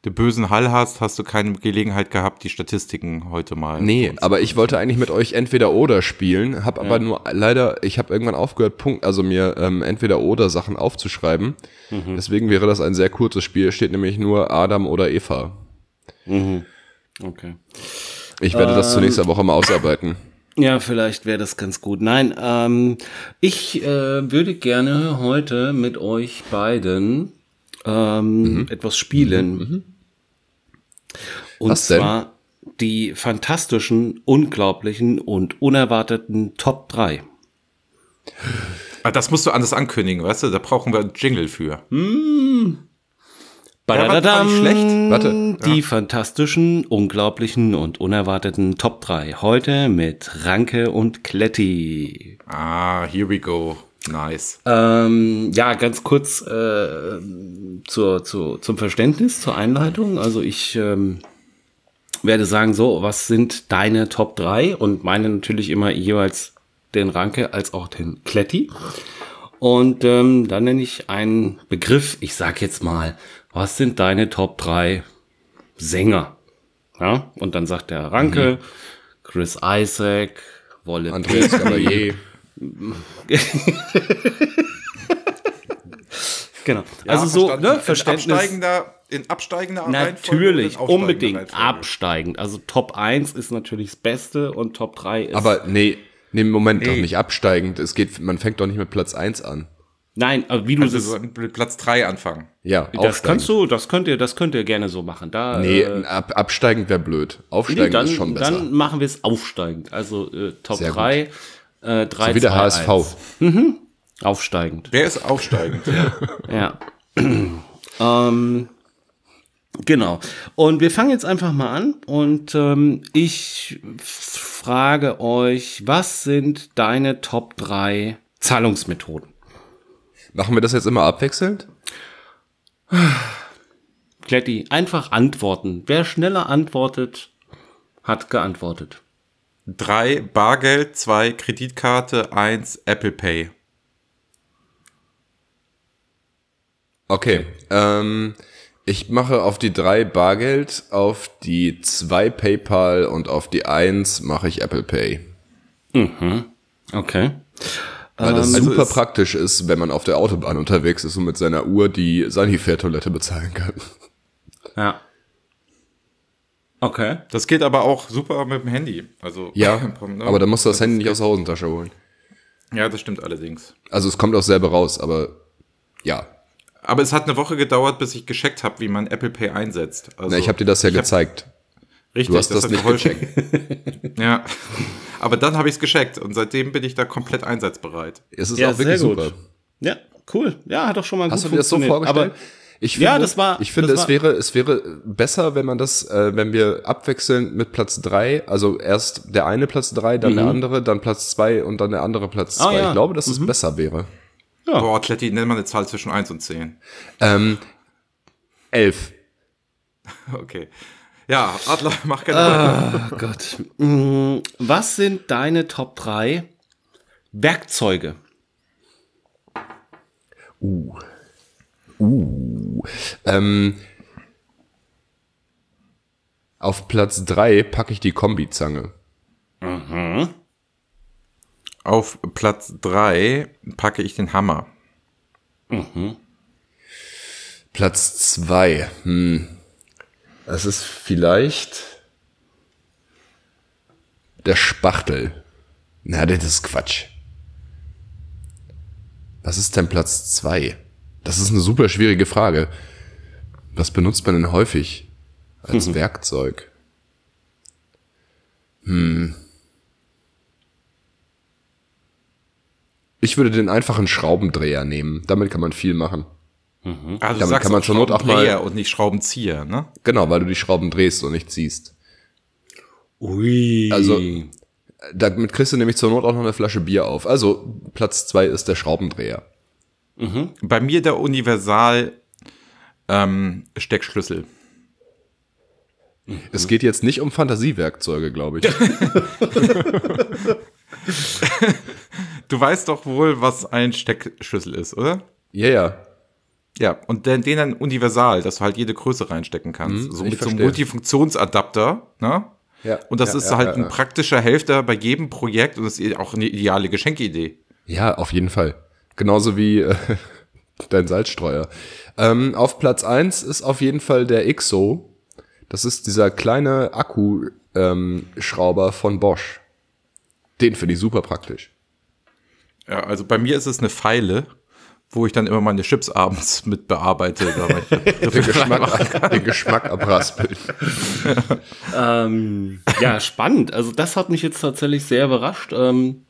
[SPEAKER 2] den bösen Hall hast, hast du keine Gelegenheit gehabt, die Statistiken heute mal.
[SPEAKER 4] Nee, aber ich wollte eigentlich mit euch entweder oder spielen, habe aber nur leider, ich habe irgendwann aufgehört, Punkt, also mir ähm, entweder oder Sachen aufzuschreiben.
[SPEAKER 3] Mhm.
[SPEAKER 4] Deswegen wäre das ein sehr kurzes Spiel, steht nämlich nur Adam oder Eva.
[SPEAKER 3] Okay.
[SPEAKER 4] Ich werde
[SPEAKER 3] Ähm.
[SPEAKER 4] das zur nächsten Woche mal ausarbeiten.
[SPEAKER 3] Ja, vielleicht wäre das ganz gut. Nein, ähm, ich äh, würde gerne heute mit euch beiden ähm, etwas spielen. Und
[SPEAKER 4] Was denn?
[SPEAKER 3] zwar die fantastischen, unglaublichen und unerwarteten Top 3.
[SPEAKER 2] Ah, das musst du anders ankündigen, weißt du? Da brauchen wir einen Jingle für.
[SPEAKER 3] Badadadam,
[SPEAKER 2] war nicht schlecht.
[SPEAKER 4] Warte.
[SPEAKER 3] Die fantastischen, unglaublichen und unerwarteten Top 3. Heute mit Ranke und Kletti.
[SPEAKER 2] Ah, here we go. Nice.
[SPEAKER 3] Ähm, ja, ganz kurz äh, zur, zur, zum Verständnis, zur Einleitung. Also ich ähm, werde sagen, so, was sind deine Top 3? Und meine natürlich immer jeweils den Ranke als auch den Kletti. Und ähm, dann nenne ich einen Begriff, ich sag jetzt mal, was sind deine Top 3 Sänger? Ja, und dann sagt der Ranke, Chris Isaac, Wolle
[SPEAKER 4] Andreas Gabalier.
[SPEAKER 3] Genau. also so, ne,
[SPEAKER 2] In
[SPEAKER 3] Verständnis.
[SPEAKER 2] absteigender, in absteigender Reihenfolge
[SPEAKER 3] Natürlich,
[SPEAKER 2] in
[SPEAKER 3] unbedingt
[SPEAKER 2] Reihenfolge?
[SPEAKER 3] absteigend. Also Top 1 ist natürlich das Beste und Top 3 ist.
[SPEAKER 4] Aber nee, nee, Moment doch nicht absteigend. Es geht, man fängt doch nicht mit Platz 1 an.
[SPEAKER 3] Nein, wie du
[SPEAKER 2] Also
[SPEAKER 3] das.
[SPEAKER 2] so Platz 3 anfangen.
[SPEAKER 4] Ja,
[SPEAKER 3] das
[SPEAKER 4] aufsteigend.
[SPEAKER 3] kannst du, das könnt ihr, das könnt ihr gerne so machen. Da,
[SPEAKER 4] Nee,
[SPEAKER 3] äh,
[SPEAKER 4] ab, absteigend wäre blöd. Aufsteigend
[SPEAKER 3] nee, dann,
[SPEAKER 4] ist schon besser.
[SPEAKER 3] dann machen wir es aufsteigend. Also äh, Top
[SPEAKER 4] Sehr gut.
[SPEAKER 3] 3, äh, 3,
[SPEAKER 4] so wie der
[SPEAKER 3] 2,
[SPEAKER 4] HSV.
[SPEAKER 3] 1. Aufsteigend.
[SPEAKER 2] Wer ist aufsteigend?
[SPEAKER 3] Ja. ähm, genau. Und wir fangen jetzt einfach mal an und ähm, ich frage euch, was sind deine Top 3 Zahlungsmethoden?
[SPEAKER 4] Machen wir das jetzt immer abwechselnd?
[SPEAKER 3] Kletti, einfach antworten. Wer schneller antwortet, hat geantwortet.
[SPEAKER 2] 3 Bargeld, 2 Kreditkarte, 1 Apple Pay.
[SPEAKER 4] Okay. Ähm, ich mache auf die drei Bargeld, auf die zwei PayPal und auf die eins mache ich Apple Pay.
[SPEAKER 3] Okay.
[SPEAKER 4] Weil das
[SPEAKER 2] also
[SPEAKER 4] super praktisch ist, wenn man auf der Autobahn unterwegs ist und mit seiner Uhr die Sanifair-Toilette bezahlen kann.
[SPEAKER 3] Ja. Okay.
[SPEAKER 2] Das geht aber auch super mit dem Handy. Also,
[SPEAKER 4] Ja,
[SPEAKER 2] ne?
[SPEAKER 4] aber da musst du das Handy nicht aus der Hosentasche holen.
[SPEAKER 2] Ja, das stimmt allerdings.
[SPEAKER 4] Also es kommt auch selber raus, aber ja.
[SPEAKER 2] Aber es hat eine Woche gedauert, bis ich gescheckt habe, wie man Apple Pay einsetzt. Also,
[SPEAKER 4] Na, ich habe dir das ja
[SPEAKER 2] hab-
[SPEAKER 4] gezeigt.
[SPEAKER 2] Richtig,
[SPEAKER 4] Du hast das,
[SPEAKER 2] hat
[SPEAKER 4] nicht
[SPEAKER 2] geholfen.
[SPEAKER 4] gecheckt.
[SPEAKER 2] Ja, aber dann habe ich es gescheckt und seitdem bin ich da komplett einsatzbereit.
[SPEAKER 4] Es ist
[SPEAKER 3] Ja,
[SPEAKER 4] auch wirklich
[SPEAKER 3] gut.
[SPEAKER 4] super.
[SPEAKER 3] Ja, cool. Ja, hat doch schon mal
[SPEAKER 4] Hast du
[SPEAKER 3] gut
[SPEAKER 4] dir das so vorgestellt?
[SPEAKER 3] Aber
[SPEAKER 4] ich
[SPEAKER 3] Ja,
[SPEAKER 4] finde,
[SPEAKER 3] das war-
[SPEAKER 4] Ich finde,
[SPEAKER 3] das
[SPEAKER 4] es
[SPEAKER 3] war-
[SPEAKER 4] wäre, es wäre besser, wenn man das, äh, wenn wir abwechseln mit Platz drei, also erst der eine Platz drei, dann der andere, dann Platz zwei und dann der andere Platz
[SPEAKER 3] Mhm. Ah,
[SPEAKER 4] zwei.
[SPEAKER 3] ja.
[SPEAKER 4] Ich glaube, dass es besser wäre.
[SPEAKER 2] Boah, Kletti, nenn mal eine Zahl zwischen 1 und 10.
[SPEAKER 4] Ähm, elf.
[SPEAKER 2] Okay. Ja, Adler, mach keine weiter.
[SPEAKER 3] Oh Gott. Mm, Was sind deine Top 3 Werkzeuge?
[SPEAKER 4] Ähm, auf Platz drei packe ich die Kombizange.
[SPEAKER 2] Auf Platz 3 packe ich den Hammer.
[SPEAKER 4] Platz zwei. Hm. Das ist vielleicht der Spachtel. Na, das ist Quatsch. Was ist denn Platz zwei? Das ist eine super schwierige Frage. Was benutzt man denn häufig als Werkzeug? Hm. Ich würde den einfachen Schraubendreher nehmen. Damit kann man viel machen.
[SPEAKER 2] Also
[SPEAKER 4] Damit kann man zur Not auch mal-
[SPEAKER 2] Schraubendreher und nicht Schraubenzieher, ne?
[SPEAKER 4] Genau, weil du die Schrauben drehst und nicht ziehst.
[SPEAKER 3] Ui.
[SPEAKER 4] Also, Damit kriegst du nämlich zur Not auch noch eine Flasche Bier auf. Also, Platz zwei ist der Schraubendreher.
[SPEAKER 2] Bei mir der Universal ähm, Steckschlüssel.
[SPEAKER 4] Es geht jetzt nicht um Fantasiewerkzeuge, glaube ich.
[SPEAKER 2] Du weißt doch wohl, was ein Steckschlüssel ist, oder?
[SPEAKER 4] Ja, ja.
[SPEAKER 2] Ja, und den, den dann universal, dass du halt jede Größe reinstecken kannst.
[SPEAKER 4] Hm,
[SPEAKER 2] so mit so einem
[SPEAKER 4] verstehe.
[SPEAKER 2] Multifunktionsadapter, ne?
[SPEAKER 4] Ja,
[SPEAKER 2] Und das
[SPEAKER 4] ja,
[SPEAKER 2] ist
[SPEAKER 4] ja,
[SPEAKER 2] halt ein praktischer Helfer bei jedem Projekt und das ist auch eine ideale Geschenkidee.
[SPEAKER 4] Ja, auf jeden Fall. Genauso wie äh, dein Salzstreuer. Ähm, auf Platz eins ist auf jeden Fall der XO. Das ist dieser kleine Akkuschrauber ähm, von Bosch. Den finde ich super praktisch.
[SPEAKER 2] Ja, also bei mir ist es eine Pfeile, wo ich dann immer meine Chips abends mit bearbeite. damit ich
[SPEAKER 4] Den Geschmack, den Geschmack abraspeln.
[SPEAKER 3] Ähm, ja, spannend. Also das hat mich jetzt tatsächlich sehr überrascht. Ähm,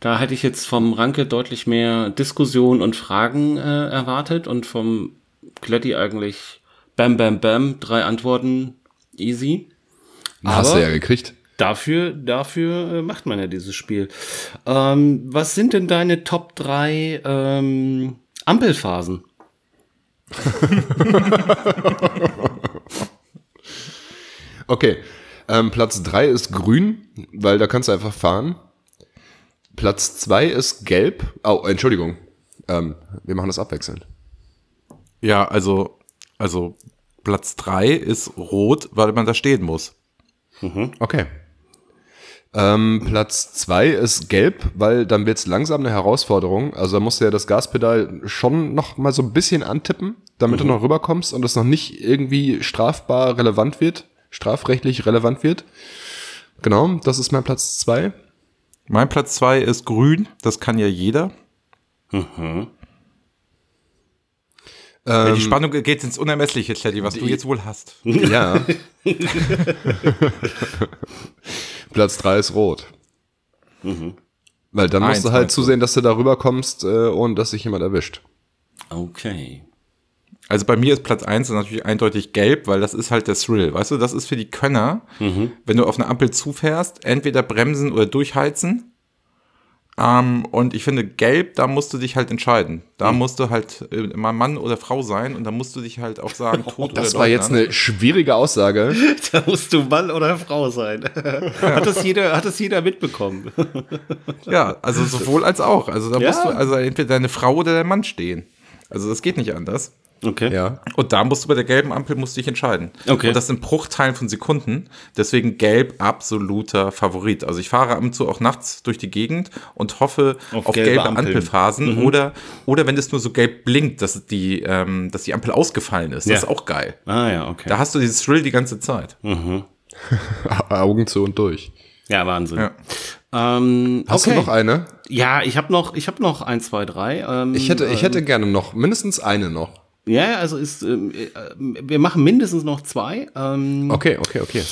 [SPEAKER 3] Da hätte ich jetzt vom Ranke deutlich mehr Diskussion und Fragen äh, erwartet und vom Kletti eigentlich bam, bam, bam, drei Antworten easy.
[SPEAKER 4] Hast du ja gekriegt.
[SPEAKER 3] Dafür, dafür äh, macht man ja dieses Spiel. Ähm, was sind denn deine Top 3 ähm, Ampelphasen?
[SPEAKER 4] Okay. Ähm, Platz 3 ist grün, weil da kannst du einfach fahren. Platz 2 ist gelb. Oh, Entschuldigung. Ähm, wir machen das abwechselnd.
[SPEAKER 2] Ja, also, also Platz 3 ist rot, weil man da stehen muss.
[SPEAKER 4] Okay. Ähm, Platz 2 ist gelb, weil dann wird es langsam eine Herausforderung. Also da musst du ja das Gaspedal schon noch mal so ein bisschen antippen, damit du noch rüberkommst und es noch nicht irgendwie strafbar relevant wird, strafrechtlich relevant wird. Genau, das ist mein Platz 2.
[SPEAKER 2] Mein Platz 2 ist grün, das kann ja jeder.
[SPEAKER 4] Ähm,
[SPEAKER 2] Die Spannung geht ins Unermessliche, Teddy, was du jetzt wohl hast.
[SPEAKER 4] Ja. Platz 3 ist rot. Weil dann musst
[SPEAKER 2] Eins
[SPEAKER 4] du halt zusehen, dass du da rüberkommst, äh, ohne dass sich jemand erwischt.
[SPEAKER 3] Okay.
[SPEAKER 2] Also bei mir ist Platz 1 natürlich eindeutig gelb, weil das ist halt der Thrill. Weißt du, das ist für die Könner, wenn du auf eine Ampel zufährst, entweder bremsen oder durchheizen. Ähm, und ich finde, gelb, da musst du dich halt entscheiden. Da musst du halt äh, mal Mann oder Frau sein und da musst du dich halt auch sagen, tot
[SPEAKER 4] Das
[SPEAKER 2] oder
[SPEAKER 4] war jetzt eine schwierige Aussage.
[SPEAKER 3] Da musst du Mann oder Frau sein. hat, das jeder, hat das jeder mitbekommen?
[SPEAKER 2] Ja, also sowohl als auch. Also da
[SPEAKER 3] Ja.
[SPEAKER 2] musst du also entweder deine Frau oder der Mann stehen. Also das geht nicht anders.
[SPEAKER 3] Okay.
[SPEAKER 4] Ja.
[SPEAKER 2] Und da musst du bei der gelben Ampel musst du dich entscheiden.
[SPEAKER 3] Okay.
[SPEAKER 2] Und das sind Bruchteilen von Sekunden. Deswegen gelb absoluter Favorit. Also ich fahre ab und zu auch nachts durch die Gegend und hoffe
[SPEAKER 3] Auf
[SPEAKER 2] auf,
[SPEAKER 3] gelbe
[SPEAKER 2] gelbe. Ampelphasen. Oder, oder wenn es nur so gelb blinkt, dass die, ähm, dass die Ampel ausgefallen ist. Das
[SPEAKER 3] Ja.
[SPEAKER 2] ist auch geil.
[SPEAKER 3] Ah ja, okay.
[SPEAKER 2] Da hast du dieses Thrill die ganze Zeit.
[SPEAKER 4] Augen zu und durch.
[SPEAKER 3] ja, Wahnsinn.
[SPEAKER 2] Ja.
[SPEAKER 3] Ähm,
[SPEAKER 4] Hast
[SPEAKER 3] okay.
[SPEAKER 4] du noch eine?
[SPEAKER 3] Ja, ich habe noch, ich habe noch ein, zwei, drei. Ähm,
[SPEAKER 4] Ich hätte, ich hätte gerne noch, mindestens eine noch.
[SPEAKER 3] Ja, also ist, ähm, äh, wir machen mindestens noch zwei. Ähm,
[SPEAKER 4] Okay, okay, okay.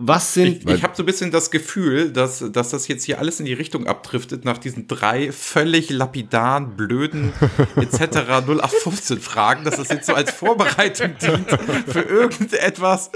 [SPEAKER 3] Was sind?
[SPEAKER 2] Ich habe so ein bisschen das Gefühl, dass, dass das jetzt hier alles in die Richtung abdriftet nach diesen drei völlig lapidaren, blöden etc. 0815 Fragen, dass das jetzt so als Vorbereitung dient für irgendetwas,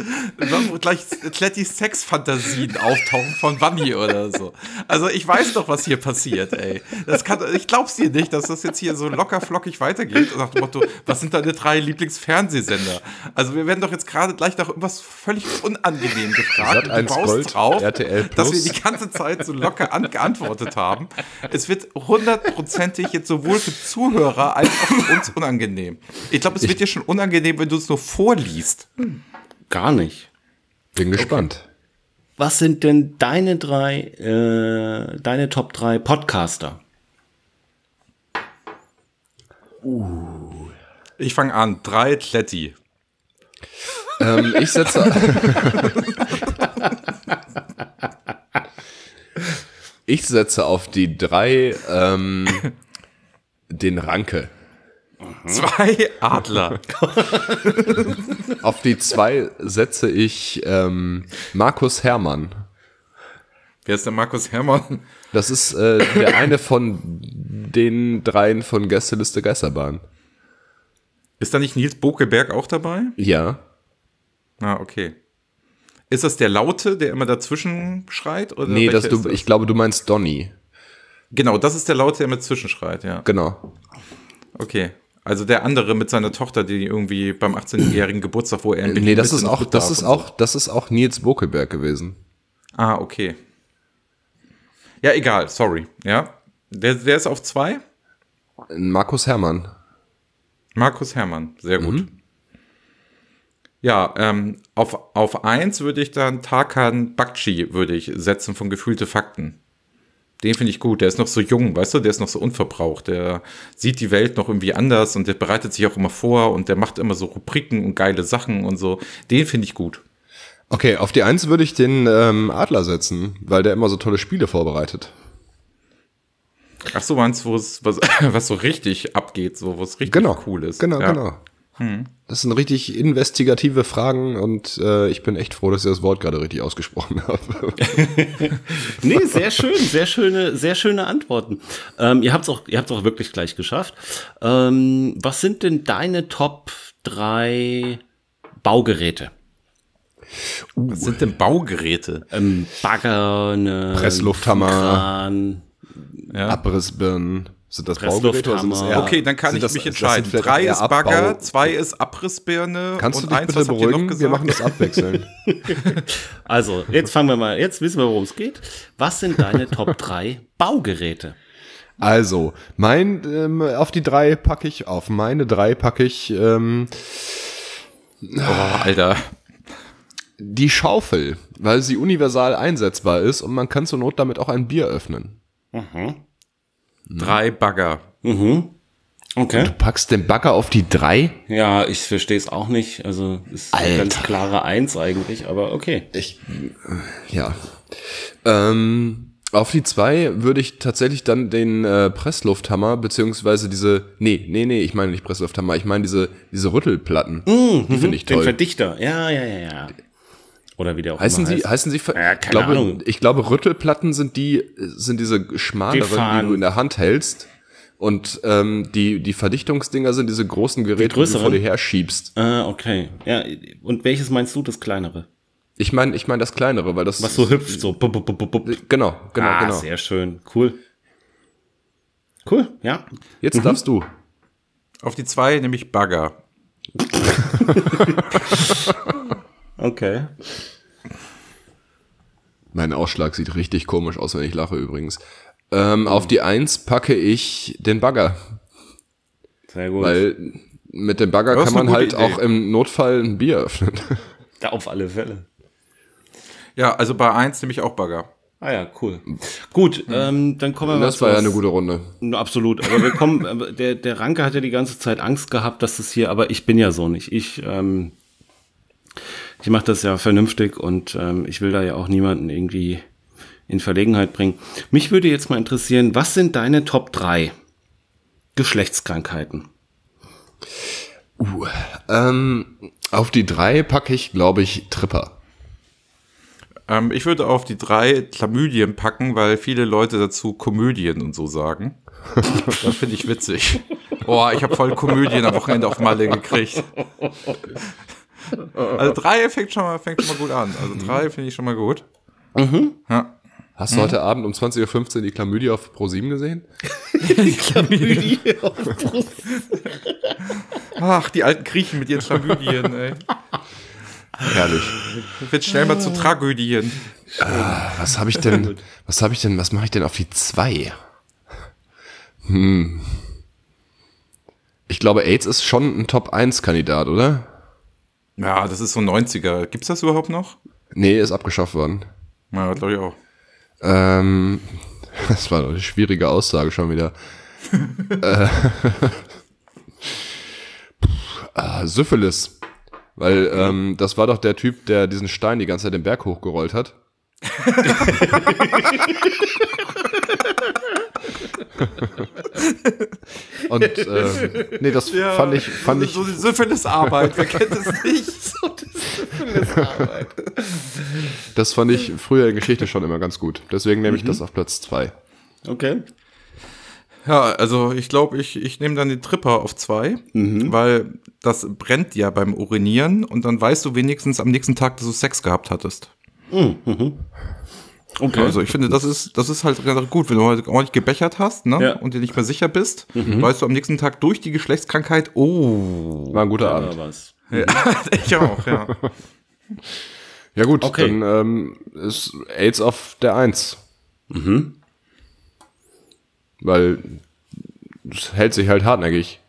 [SPEAKER 2] wo gleich Klettys Sexfantasien auftauchen von Wanni oder so. Also ich weiß doch, was hier passiert, ey. Das kann, ich glaub's dir nicht, dass das jetzt hier so locker flockig weitergeht. Nach dem Motto, was sind deine drei Lieblingsfernsehsender? Also wir werden doch jetzt gerade gleich nach irgendwas völlig unangenehm gefragt. Und
[SPEAKER 4] 1
[SPEAKER 2] du baust
[SPEAKER 4] Gold,
[SPEAKER 2] drauf,
[SPEAKER 4] RTL
[SPEAKER 2] dass wir die ganze Zeit so locker an geantwortet haben. Es wird hundertprozentig jetzt sowohl für Zuhörer als auch für uns unangenehm. Ich glaube, es wird dir schon unangenehm, wenn du es nur vorliest.
[SPEAKER 3] Gar nicht.
[SPEAKER 4] Bin gespannt.
[SPEAKER 3] Was sind denn deine drei, äh, deine Top drei Podcaster?
[SPEAKER 2] Ich fange an. Drei Kletti.
[SPEAKER 4] Ähm, ich setze. ich setze auf die drei ähm, den Ranke.
[SPEAKER 2] Zwei Adler.
[SPEAKER 4] Auf die zwei setze ich ähm, Markus Hermann.
[SPEAKER 2] Wer ist der Markus Hermann?
[SPEAKER 4] Das ist äh, der eine von den dreien von Gästeliste Geisterbahn.
[SPEAKER 2] Ist da nicht Nils Bokelberg auch dabei?
[SPEAKER 4] Ja.
[SPEAKER 2] Ah, okay. Ist das der Laute, der immer dazwischen schreit? Oder
[SPEAKER 4] Nee, das du,
[SPEAKER 2] ist
[SPEAKER 4] ich glaube, du meinst Donny.
[SPEAKER 2] Genau, das ist der Laute, der immer zwischenschreit, ja.
[SPEAKER 4] Genau.
[SPEAKER 2] Okay. Also der andere mit seiner Tochter, die irgendwie beim 18-jährigen Geburtstag, wo er in Berlin
[SPEAKER 4] Nee, das ist auch, das ist auch, das ist auch Nils Bokelberg gewesen.
[SPEAKER 2] So. Ah, okay. Ja, egal, sorry. Ja. Der, der ist auf zwei.
[SPEAKER 4] Markus Hermann.
[SPEAKER 2] Markus Hermann, sehr gut. Ja, ähm, auf, auf eins würde ich dann Tarkan Bakci würde ich setzen von Gefühlte Fakten. Den finde ich gut. Der ist noch so jung, weißt du, der ist noch so unverbraucht. Der sieht die Welt noch irgendwie anders und der bereitet sich auch immer vor und der macht immer so Rubriken und geile Sachen und so. Den finde ich gut.
[SPEAKER 4] Okay, auf die Eins würde ich den ähm, Adler setzen, weil der immer so tolle Spiele vorbereitet.
[SPEAKER 2] Ach so, meinst du, wo es was, was so richtig abgeht, so was richtig
[SPEAKER 4] Genau.
[SPEAKER 2] cool ist.
[SPEAKER 4] Genau,
[SPEAKER 2] ja.
[SPEAKER 4] genau. Das sind richtig investigative Fragen und äh, ich bin echt froh, dass ich das Wort gerade richtig ausgesprochen habe.
[SPEAKER 3] Nee, sehr schön, sehr schöne, sehr schöne Antworten. Ähm, ihr habt es auch, ihr habt's auch wirklich gleich geschafft. Ähm, was sind denn deine Top drei Baugeräte?
[SPEAKER 2] Was sind denn Baugeräte?
[SPEAKER 3] Ähm, Bagger, eine
[SPEAKER 4] Presslufthammer.
[SPEAKER 3] Kran,
[SPEAKER 4] Abrissbirnen. Sind das Baugeräte oder sind das eher,
[SPEAKER 2] Okay, dann kann ich
[SPEAKER 4] das-
[SPEAKER 2] mich entscheiden. Drei ist Bagger,
[SPEAKER 4] Abbau-
[SPEAKER 2] zwei ist Abrissbirne
[SPEAKER 4] Kannst du
[SPEAKER 2] und
[SPEAKER 4] dich
[SPEAKER 2] eins,
[SPEAKER 4] bitte beruhigen? Wir machen das abwechselnd.
[SPEAKER 3] Also, jetzt fangen wir mal, jetzt wissen wir, worum es geht. Was sind deine Top drei Baugeräte?
[SPEAKER 4] Also, mein, ähm, auf die drei packe ich, auf meine drei packe ich ähm,
[SPEAKER 2] Oh, Alter.
[SPEAKER 4] die Schaufel, weil sie universal einsetzbar ist und man kann zur Not damit auch ein Bier öffnen.
[SPEAKER 2] Drei Bagger.
[SPEAKER 3] Okay.
[SPEAKER 4] Du packst den Bagger auf die drei?
[SPEAKER 3] Ja, ich verstehe es auch nicht. Also, ist eine ganz
[SPEAKER 4] Alter.
[SPEAKER 3] klare Eins eigentlich, aber okay.
[SPEAKER 4] Ich, ja. Ähm, auf die zwei würde ich tatsächlich dann den äh, Presslufthammer, beziehungsweise diese, nee, nee, nee, ich meine nicht Presslufthammer, ich meine diese, diese Rüttelplatten. die finde ich
[SPEAKER 3] Den
[SPEAKER 4] toll.
[SPEAKER 3] Verdichter. Ja, ja, ja, ja. Oder wie der auch
[SPEAKER 4] Heißen
[SPEAKER 3] immer
[SPEAKER 4] sie,
[SPEAKER 3] heißt.
[SPEAKER 4] heißen sie, ver-
[SPEAKER 3] Ja,
[SPEAKER 4] ich
[SPEAKER 3] keine
[SPEAKER 4] glaube,
[SPEAKER 3] Ahnung.
[SPEAKER 4] ich glaube, Rüttelplatten sind die, sind diese schmaleren, die,
[SPEAKER 3] fahren-
[SPEAKER 4] du in der Hand hältst. Und ähm, die, die Verdichtungsdinger sind diese großen Geräte, die, du
[SPEAKER 3] größeren?
[SPEAKER 4] vor dir her schiebst.
[SPEAKER 3] Ah, okay. Ja, und welches meinst du, das kleinere?
[SPEAKER 4] Ich meine, ich meine das kleinere, weil das
[SPEAKER 3] Was so hüpft, so. Bup, bup, bup, bup.
[SPEAKER 4] Genau, genau,
[SPEAKER 3] ah,
[SPEAKER 4] genau.
[SPEAKER 3] sehr schön. Cool. Cool, ja.
[SPEAKER 4] Jetzt darfst du.
[SPEAKER 2] Auf die zwei nehme ich Bagger.
[SPEAKER 3] Okay.
[SPEAKER 4] Mein Ausschlag sieht richtig komisch aus, wenn ich lache übrigens. Ähm, auf die Eins packe ich den Bagger,
[SPEAKER 3] Sehr gut.
[SPEAKER 4] weil mit dem Bagger
[SPEAKER 2] Das
[SPEAKER 4] kann man halt
[SPEAKER 2] Idee.
[SPEAKER 4] auch im Notfall ein Bier öffnen.
[SPEAKER 3] ja, auf alle Fälle.
[SPEAKER 2] Ja, also bei eins nehme ich auch Bagger.
[SPEAKER 3] Ah ja, cool. Gut, ähm, dann kommen wir mal
[SPEAKER 4] Das war ja eine gute Runde.
[SPEAKER 3] Absolut, aber wir kommen, aber der, der Ranke hat ja die ganze Zeit Angst gehabt, dass das hier, aber ich bin ja so nicht. Ich, ähm, ich mache das ja vernünftig und ähm, ich will da ja auch niemanden irgendwie in Verlegenheit bringen. Mich würde jetzt mal interessieren, was sind deine Top 3 Geschlechtskrankheiten?
[SPEAKER 4] Ähm, auf die drei packe ich, glaube ich, Tripper.
[SPEAKER 2] Ähm, ich würde auf die drei Chlamydien packen, weil viele Leute dazu Komödien und so sagen. das finde ich witzig. Boah, ich habe voll Komödien am Wochenende auf Malle gekriegt. Also drei fängt schon mal, fängt schon mal gut an. Also drei finde ich schon mal gut. Ja.
[SPEAKER 4] Hast du heute Abend um 20.15 Uhr die Chlamydie auf Pro7 gesehen?
[SPEAKER 2] Ach, die alten Griechen mit ihren Chlamydien, ey.
[SPEAKER 4] Herrlich.
[SPEAKER 2] Wird schnell mal zu Tragödien.
[SPEAKER 4] Was habe ich denn, was habe ich denn, was mache ich denn auf die zwei? Hm. Ich glaube, AIDS ist schon ein Top-1-Kandidat, oder?
[SPEAKER 2] Ja, das ist so 90er. Gibt's das überhaupt noch?
[SPEAKER 4] Nee, ist abgeschafft worden.
[SPEAKER 2] Ja, glaube ich auch.
[SPEAKER 4] Ähm, das war eine schwierige Aussage schon wieder. äh, Puh, ah, Syphilis. Weil ähm, das war doch der Typ, der diesen Stein die ganze Zeit den Berg hochgerollt hat. Und äh, nee, das fand ich, fand ich,
[SPEAKER 2] So die Syphilis-Arbeit, wer kennt es nicht?
[SPEAKER 4] das fand ich früher in Geschichte schon immer ganz gut. Deswegen nehme ich das auf Platz zwei.
[SPEAKER 3] Okay.
[SPEAKER 2] Ja, also ich glaube, ich, ich nehme dann den Tripper auf zwei, weil das brennt ja beim Urinieren und dann weißt du wenigstens am nächsten Tag, dass du Sex gehabt hattest.
[SPEAKER 3] Okay.
[SPEAKER 2] Also ich finde, das ist, das ist halt ganz gut, wenn du halt ordentlich gebechert hast ne?
[SPEAKER 3] Ja.
[SPEAKER 2] und dir nicht mehr sicher bist, weißt du am nächsten Tag durch die Geschlechtskrankheit, oh,
[SPEAKER 4] War ein guter
[SPEAKER 3] Ja,
[SPEAKER 4] Abend.
[SPEAKER 3] was.
[SPEAKER 2] ich auch, ja.
[SPEAKER 4] Ja gut,
[SPEAKER 3] Okay.
[SPEAKER 4] dann ähm, ist AIDS auf der Eins. Mhm. Weil es hält sich halt hartnäckig.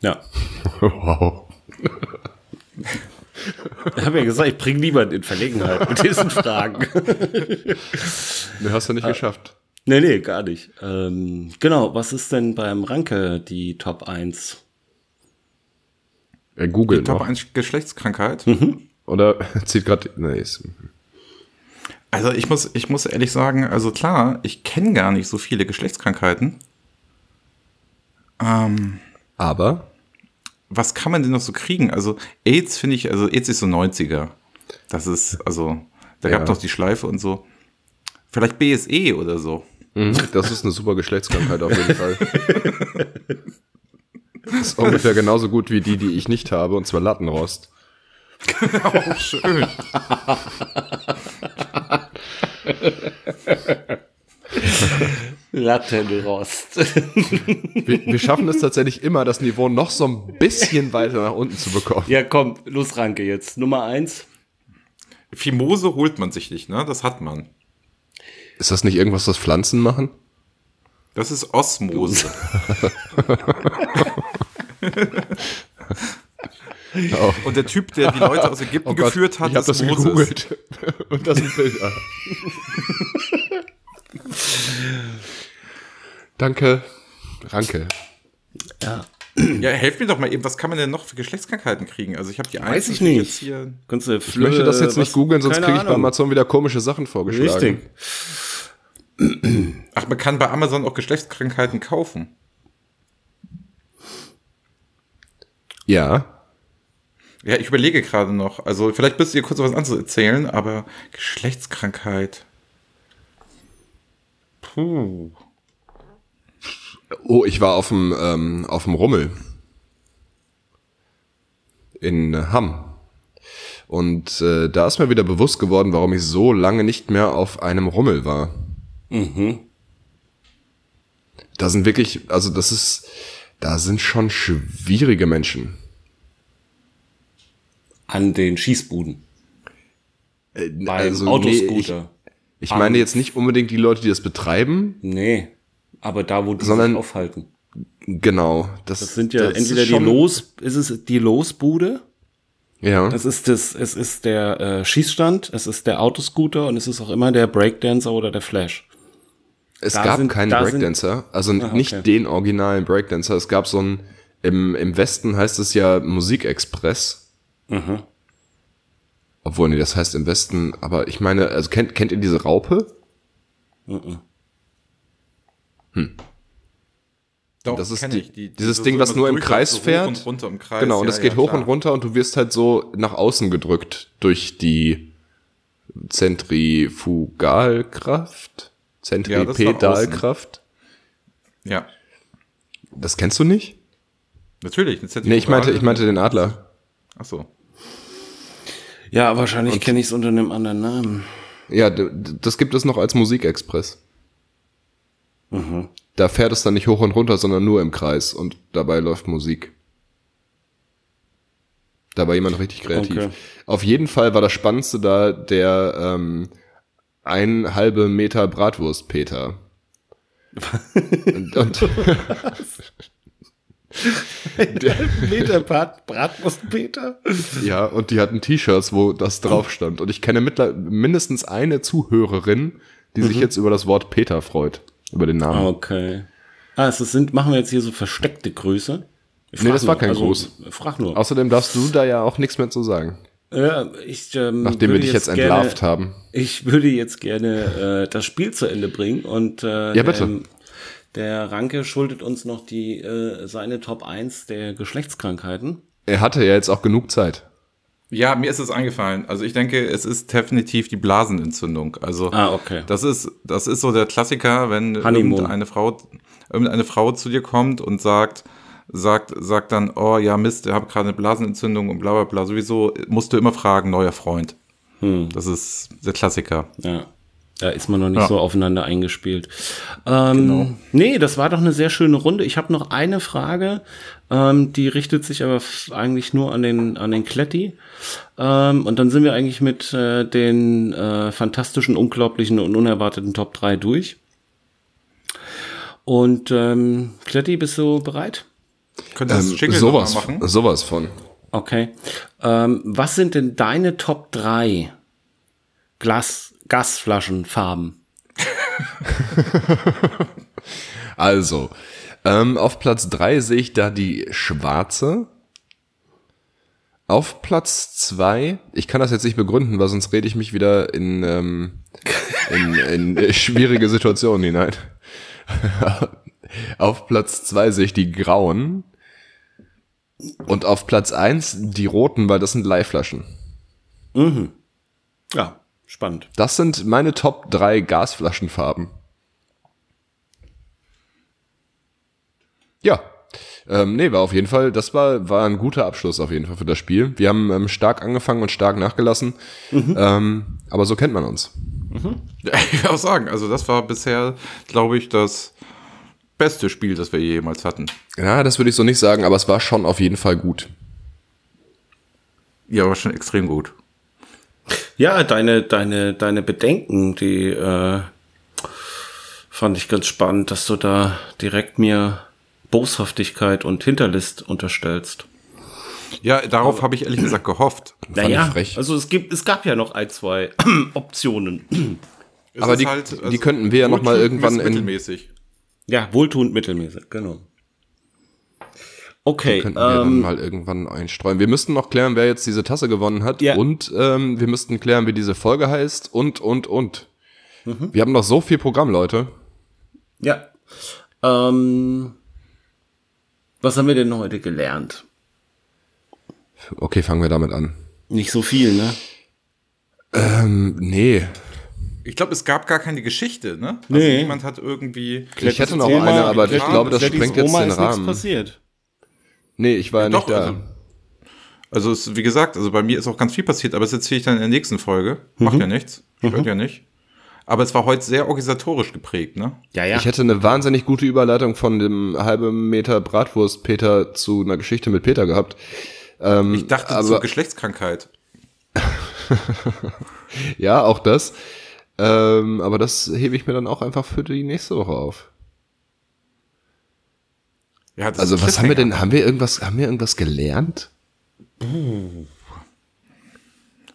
[SPEAKER 3] Ja.
[SPEAKER 4] wow.
[SPEAKER 3] Ich habe ja gesagt, ich bringe niemanden in Verlegenheit mit diesen Fragen.
[SPEAKER 4] Du hast ja nicht geschafft.
[SPEAKER 3] nee, nee, gar nicht. Ähm, genau, was ist denn beim Ranke die Top 1?
[SPEAKER 4] Er googelt
[SPEAKER 2] Top
[SPEAKER 4] noch.
[SPEAKER 2] 1 Geschlechtskrankheit.
[SPEAKER 4] Oder zieht gerade. Nee, ist,
[SPEAKER 2] Also ich muss, ich muss ehrlich sagen, also klar, ich kenne gar nicht so viele Geschlechtskrankheiten. Ähm,
[SPEAKER 4] aber
[SPEAKER 2] was kann man denn noch so kriegen? Also AIDS finde ich, also AIDS ist so 90er. Das ist, also, da
[SPEAKER 4] Ja.
[SPEAKER 2] gab doch die Schleife und so. Vielleicht BSE oder so.
[SPEAKER 4] Mhm, Das ist eine super Geschlechtskrankheit auf jeden Fall. Das ist ungefähr genauso gut wie die, die ich nicht habe, und zwar Lattenrost.
[SPEAKER 2] Oh, schön.
[SPEAKER 3] Lattenrost.
[SPEAKER 4] Wir, wir schaffen es tatsächlich immer, das Niveau noch so ein bisschen weiter nach unten zu bekommen.
[SPEAKER 3] ja, komm, los, Ranke, jetzt. Nummer eins.
[SPEAKER 2] Fimose holt man sich nicht, ne? Das hat man.
[SPEAKER 4] Ist das nicht irgendwas, was Pflanzen machen?
[SPEAKER 2] Das ist Osmose.
[SPEAKER 4] Oh,
[SPEAKER 2] Und der Typ, der die Leute aus Ägypten
[SPEAKER 4] oh Gott,
[SPEAKER 2] geführt hat,
[SPEAKER 4] ich habe
[SPEAKER 2] ist
[SPEAKER 4] das
[SPEAKER 2] Moses.
[SPEAKER 4] gegoogelt. Und das sind Bilder. Danke, Ranke.
[SPEAKER 3] Ja.
[SPEAKER 2] Ja, helft mir doch mal eben, was kann man denn noch für Geschlechtskrankheiten kriegen? Also ich habe die
[SPEAKER 3] Weiß ich nicht.
[SPEAKER 2] jetzt hier.
[SPEAKER 3] Kannst du
[SPEAKER 4] Ich möchte das jetzt nicht googeln, sonst kriege ich bei Amazon wieder komische Sachen vorgeschlagen.
[SPEAKER 3] Richtig.
[SPEAKER 2] Ach, man kann bei Amazon auch Geschlechtskrankheiten kaufen.
[SPEAKER 4] Ja.
[SPEAKER 2] Ja, ich überlege gerade noch. Also vielleicht müsst ihr kurz was anderes erzählen, aber Geschlechtskrankheit. Puh.
[SPEAKER 4] Oh, ich war auf dem, ähm, auf dem Rummel. In äh, Hamm. Und äh, da ist mir wieder bewusst geworden, warum ich so lange nicht mehr auf einem Rummel war. Mhm. Da sind wirklich, also das ist, da sind schon schwierige Menschen.
[SPEAKER 3] An den Schießbuden. Beim
[SPEAKER 4] also, nee,
[SPEAKER 3] Autoscooter.
[SPEAKER 4] Ich, ich meine jetzt nicht unbedingt die Leute, die das betreiben,
[SPEAKER 3] Nee, aber da, wo die
[SPEAKER 4] Sondern-
[SPEAKER 3] sich aufhalten.
[SPEAKER 4] genau. Das,
[SPEAKER 3] Das sind ja
[SPEAKER 4] das
[SPEAKER 3] entweder die Los, ist es die Losbude?
[SPEAKER 4] Ja.
[SPEAKER 3] Das ist das, es ist der äh, Schießstand, es ist der Autoscooter und es ist auch immer der Breakdancer oder der Flash.
[SPEAKER 4] Es
[SPEAKER 3] Da
[SPEAKER 4] gab
[SPEAKER 3] sind-
[SPEAKER 4] keinen
[SPEAKER 3] da sind-
[SPEAKER 4] Breakdancer, also
[SPEAKER 3] Ah,
[SPEAKER 4] nicht
[SPEAKER 3] okay.
[SPEAKER 4] den originalen Breakdancer. Es gab so einen, im, im Westen heißt es ja Musikexpress.
[SPEAKER 3] Mhm.
[SPEAKER 4] Obwohl, nee, das heißt im Westen, aber ich meine, also kennt, kennt ihr diese Raupe?
[SPEAKER 2] Doch,
[SPEAKER 4] Das ist die-
[SPEAKER 2] ich. Die,
[SPEAKER 4] dieses
[SPEAKER 2] so
[SPEAKER 4] Ding, was nur im Kreis
[SPEAKER 2] so hoch
[SPEAKER 4] fährt.
[SPEAKER 2] Und runter im Kreis.
[SPEAKER 4] genau, und
[SPEAKER 2] ja,
[SPEAKER 4] es geht
[SPEAKER 2] ja,
[SPEAKER 4] hoch
[SPEAKER 2] klar.
[SPEAKER 4] und runter und du wirst halt so nach außen gedrückt durch die Zentrifugalkraft? Zentripedalkraft?
[SPEAKER 2] Ja,
[SPEAKER 4] Das kennst du nicht?
[SPEAKER 2] natürlich.
[SPEAKER 4] Nee, ich meinte, ich meinte den Adler.
[SPEAKER 2] Ach so.
[SPEAKER 3] Ja, wahrscheinlich kenne ich es unter einem anderen Namen.
[SPEAKER 4] Ja, das gibt es noch als Musikexpress.
[SPEAKER 3] Mhm.
[SPEAKER 4] Da fährt es dann nicht hoch und runter, sondern nur im Kreis und dabei läuft Musik. Da war jemand richtig kreativ.
[SPEAKER 3] Okay.
[SPEAKER 4] Auf jeden Fall war das Spannendste da der ähm, ein halbe Meter Bratwurst-Peter. und, und
[SPEAKER 3] Meter Brat, Bratwurst-Peter?
[SPEAKER 4] ja, und die hatten T-Shirts, wo das drauf stand. Und ich kenne mittler mindestens eine Zuhörerin, die
[SPEAKER 3] Mhm.
[SPEAKER 4] sich jetzt über das Wort Peter freut. Über den Namen.
[SPEAKER 3] Okay. Ah, es sind, machen wir jetzt hier so versteckte Grüße?
[SPEAKER 4] Nee, das war
[SPEAKER 3] nur,
[SPEAKER 4] kein
[SPEAKER 3] also,
[SPEAKER 4] Gruß.
[SPEAKER 3] Frag nur.
[SPEAKER 4] Außerdem darfst du da ja auch nichts mehr zu sagen.
[SPEAKER 3] Ja, ich, ähm,
[SPEAKER 4] Nachdem wir dich jetzt
[SPEAKER 3] gerne-
[SPEAKER 4] entlarvt haben.
[SPEAKER 3] Ich würde jetzt gerne äh, das Spiel zu Ende bringen und äh,
[SPEAKER 4] Ja, bitte.
[SPEAKER 3] ähm, der Ranke schuldet uns noch die äh, seine Top 1 der Geschlechtskrankheiten.
[SPEAKER 4] Er hatte ja jetzt auch genug Zeit.
[SPEAKER 2] Ja, mir ist es eingefallen. Also ich denke, es ist definitiv die Blasenentzündung. Also
[SPEAKER 3] Ah, okay.
[SPEAKER 2] das ist das ist so der Klassiker, wenn
[SPEAKER 3] Honeymoon.
[SPEAKER 2] irgendeine Frau irgendeine Frau zu dir kommt und sagt sagt sagt dann, oh ja Mist, ich habe gerade eine Blasenentzündung und bla bla bla. Sowieso musst du immer fragen, neuer Freund.
[SPEAKER 3] Hm.
[SPEAKER 2] Das ist der Klassiker.
[SPEAKER 3] Ja. Da ist man noch nicht
[SPEAKER 2] Ja.
[SPEAKER 3] so aufeinander eingespielt. Ähm,
[SPEAKER 2] Genau.
[SPEAKER 3] Nee, das war doch eine sehr schöne Runde. Ich habe noch eine Frage, ähm, die richtet sich aber eigentlich nur an den, an den Kletti. Ähm, und dann sind wir eigentlich mit äh, den äh, fantastischen, unglaublichen und unerwarteten Top 3 durch. Und ähm, Kletti, bist du bereit?
[SPEAKER 2] Könntest du
[SPEAKER 4] Ähm,
[SPEAKER 2] das mal
[SPEAKER 4] sowas,
[SPEAKER 2] machen?
[SPEAKER 4] sowas von.
[SPEAKER 3] Okay. Ähm, was sind denn deine Top 3 Glas, Gasflaschenfarben?
[SPEAKER 4] Also, ähm, auf Platz drei sehe ich da die schwarze. Auf Platz zwei, ich kann das jetzt nicht begründen, weil sonst rede ich mich wieder in, ähm, in, in schwierige Situationen hinein. auf Platz zwei sehe ich die grauen. Und auf Platz eins die roten, weil das sind Leihflaschen.
[SPEAKER 3] Ja, spannend.
[SPEAKER 4] Das sind meine Top drei Gasflaschenfarben. Ja. Ähm, nee, war auf jeden Fall, das war, war ein guter Abschluss auf jeden Fall für das Spiel. Wir haben ähm, stark angefangen und stark nachgelassen. Ähm, aber so kennt man uns.
[SPEAKER 2] Ja, ich will auch sagen, also das war bisher, glaube ich, das beste Spiel, das wir jemals hatten.
[SPEAKER 4] Ja, das würde ich so nicht sagen, aber es war schon auf jeden Fall gut.
[SPEAKER 2] Ja, war schon extrem gut.
[SPEAKER 3] Ja, deine, deine, deine Bedenken, die äh, fand ich ganz spannend, dass du da direkt mir Boshaftigkeit und Hinterlist unterstellst.
[SPEAKER 2] Ja, darauf habe ich ehrlich gesagt gehofft.
[SPEAKER 4] Frech.
[SPEAKER 3] also es gibt, es gab ja noch ein, zwei Optionen.
[SPEAKER 4] Aber
[SPEAKER 2] ist halt, also
[SPEAKER 4] die- die könnten wir ja noch mal
[SPEAKER 2] wohltuend
[SPEAKER 4] irgendwann in-
[SPEAKER 2] mittelmäßig.
[SPEAKER 3] Ja, wohltuend mittelmäßig, genau. Okay,
[SPEAKER 4] Könnten wir dann
[SPEAKER 3] ähm,
[SPEAKER 4] mal irgendwann einstreuen. Wir müssten noch klären, wer jetzt diese Tasse gewonnen hat.
[SPEAKER 3] Ja.
[SPEAKER 4] Und ähm, wir müssten klären, wie diese Folge heißt. Und, und, und. Wir haben noch so viel Programm, Leute.
[SPEAKER 3] ja. Ähm, was haben wir denn heute gelernt?
[SPEAKER 4] Okay, fangen wir damit an.
[SPEAKER 3] Nicht so viel, ne?
[SPEAKER 4] Ähm, nee.
[SPEAKER 2] Ich glaube, es gab gar keine Geschichte, ne? Also
[SPEAKER 3] Nee.
[SPEAKER 2] niemand hat irgendwie.
[SPEAKER 4] Ich hätte noch eine, aber ich glaube, das sprengt jetzt
[SPEAKER 3] Oma
[SPEAKER 4] den
[SPEAKER 3] ist nichts
[SPEAKER 4] Rahmen.
[SPEAKER 3] passiert.
[SPEAKER 4] Nee, ich war ja,
[SPEAKER 2] Doch,
[SPEAKER 4] nicht da.
[SPEAKER 2] also, also es, wie gesagt, also bei mir ist auch ganz viel passiert, aber das erzähle ich dann in der nächsten Folge. Macht ja nichts. Stört ja nicht. Aber es war heute sehr organisatorisch geprägt, ne?
[SPEAKER 3] Ja, ja.
[SPEAKER 4] Ich hätte eine wahnsinnig gute Überleitung von dem halben Meter Bratwurst Peter zu einer Geschichte mit Peter gehabt. Ähm,
[SPEAKER 2] Ich dachte
[SPEAKER 4] aber,
[SPEAKER 2] zur Geschlechtskrankheit.
[SPEAKER 4] Ja, auch das. Ähm, aber das hebe ich mir dann auch einfach für die nächste Woche auf.
[SPEAKER 2] Ja,
[SPEAKER 4] Also was haben wir denn, haben wir irgendwas, haben wir irgendwas gelernt?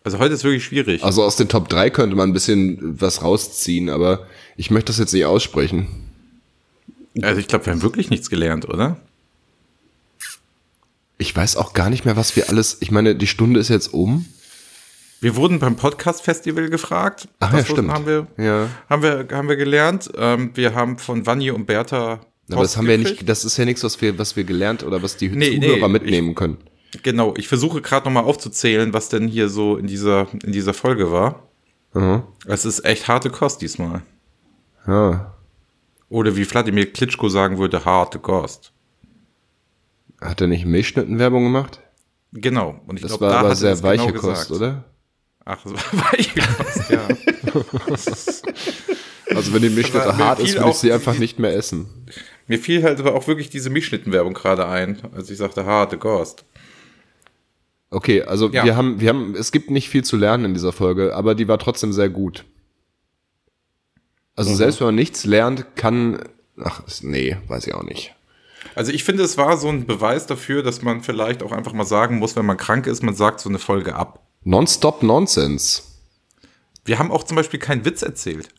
[SPEAKER 2] Also heute ist wirklich schwierig.
[SPEAKER 4] Also aus den Top 3 könnte man ein bisschen was rausziehen, aber ich möchte das jetzt nicht aussprechen.
[SPEAKER 2] Also ich glaube, wir haben wirklich nichts gelernt, oder?
[SPEAKER 4] Ich weiß auch gar nicht mehr, was wir alles, ich meine, die Stunde ist jetzt um.
[SPEAKER 2] Wir wurden beim Podcast-Festival gefragt.
[SPEAKER 4] Ach ja,
[SPEAKER 2] Das
[SPEAKER 4] stimmt.
[SPEAKER 2] Haben wir,
[SPEAKER 4] Ja.
[SPEAKER 2] haben wir, haben wir gelernt. Ähm, wir haben von Vanni und Bertha.
[SPEAKER 4] Aber das haben wir
[SPEAKER 2] gekriegt.
[SPEAKER 4] nicht, das ist ja nichts, was wir, was wir gelernt oder was die
[SPEAKER 2] Nee,
[SPEAKER 4] Zuhörer
[SPEAKER 2] nee,
[SPEAKER 4] mitnehmen können.
[SPEAKER 2] Genau, ich versuche gerade nochmal aufzuzählen, was denn hier so in dieser, in dieser Folge war.
[SPEAKER 4] Mhm.
[SPEAKER 2] Es ist echt harte Kost diesmal.
[SPEAKER 4] Ja.
[SPEAKER 2] Oder wie Wladimir Klitschko sagen würde, harte Kost.
[SPEAKER 4] Hat er nicht Milchschnittenwerbung gemacht?
[SPEAKER 2] Genau. Und ich
[SPEAKER 4] Das
[SPEAKER 2] glaub,
[SPEAKER 4] war
[SPEAKER 2] da
[SPEAKER 4] aber
[SPEAKER 2] er
[SPEAKER 4] sehr
[SPEAKER 2] es
[SPEAKER 4] weiche
[SPEAKER 2] genau
[SPEAKER 4] Kost,
[SPEAKER 2] gesagt.
[SPEAKER 4] oder?
[SPEAKER 2] Ach, das war weiche Kost, ja.
[SPEAKER 4] Also wenn die Milchschnitte hart ist, will ich sie einfach nicht mehr essen.
[SPEAKER 2] Mir fiel halt aber auch wirklich diese Milchschnittenwerbung gerade ein, als ich sagte, harte Kost.
[SPEAKER 4] Okay, also
[SPEAKER 2] Ja.
[SPEAKER 4] wir haben, wir haben, es gibt nicht viel zu lernen in dieser Folge, aber die war trotzdem sehr gut. Also selbst wenn man nichts lernt, kann, ach, nee, weiß ich auch nicht.
[SPEAKER 2] Also ich finde, es war so ein Beweis dafür, dass man vielleicht auch einfach mal sagen muss, wenn man krank ist, man sagt so eine Folge ab.
[SPEAKER 4] Nonstop Nonsense.
[SPEAKER 2] Wir haben auch zum Beispiel keinen Witz erzählt.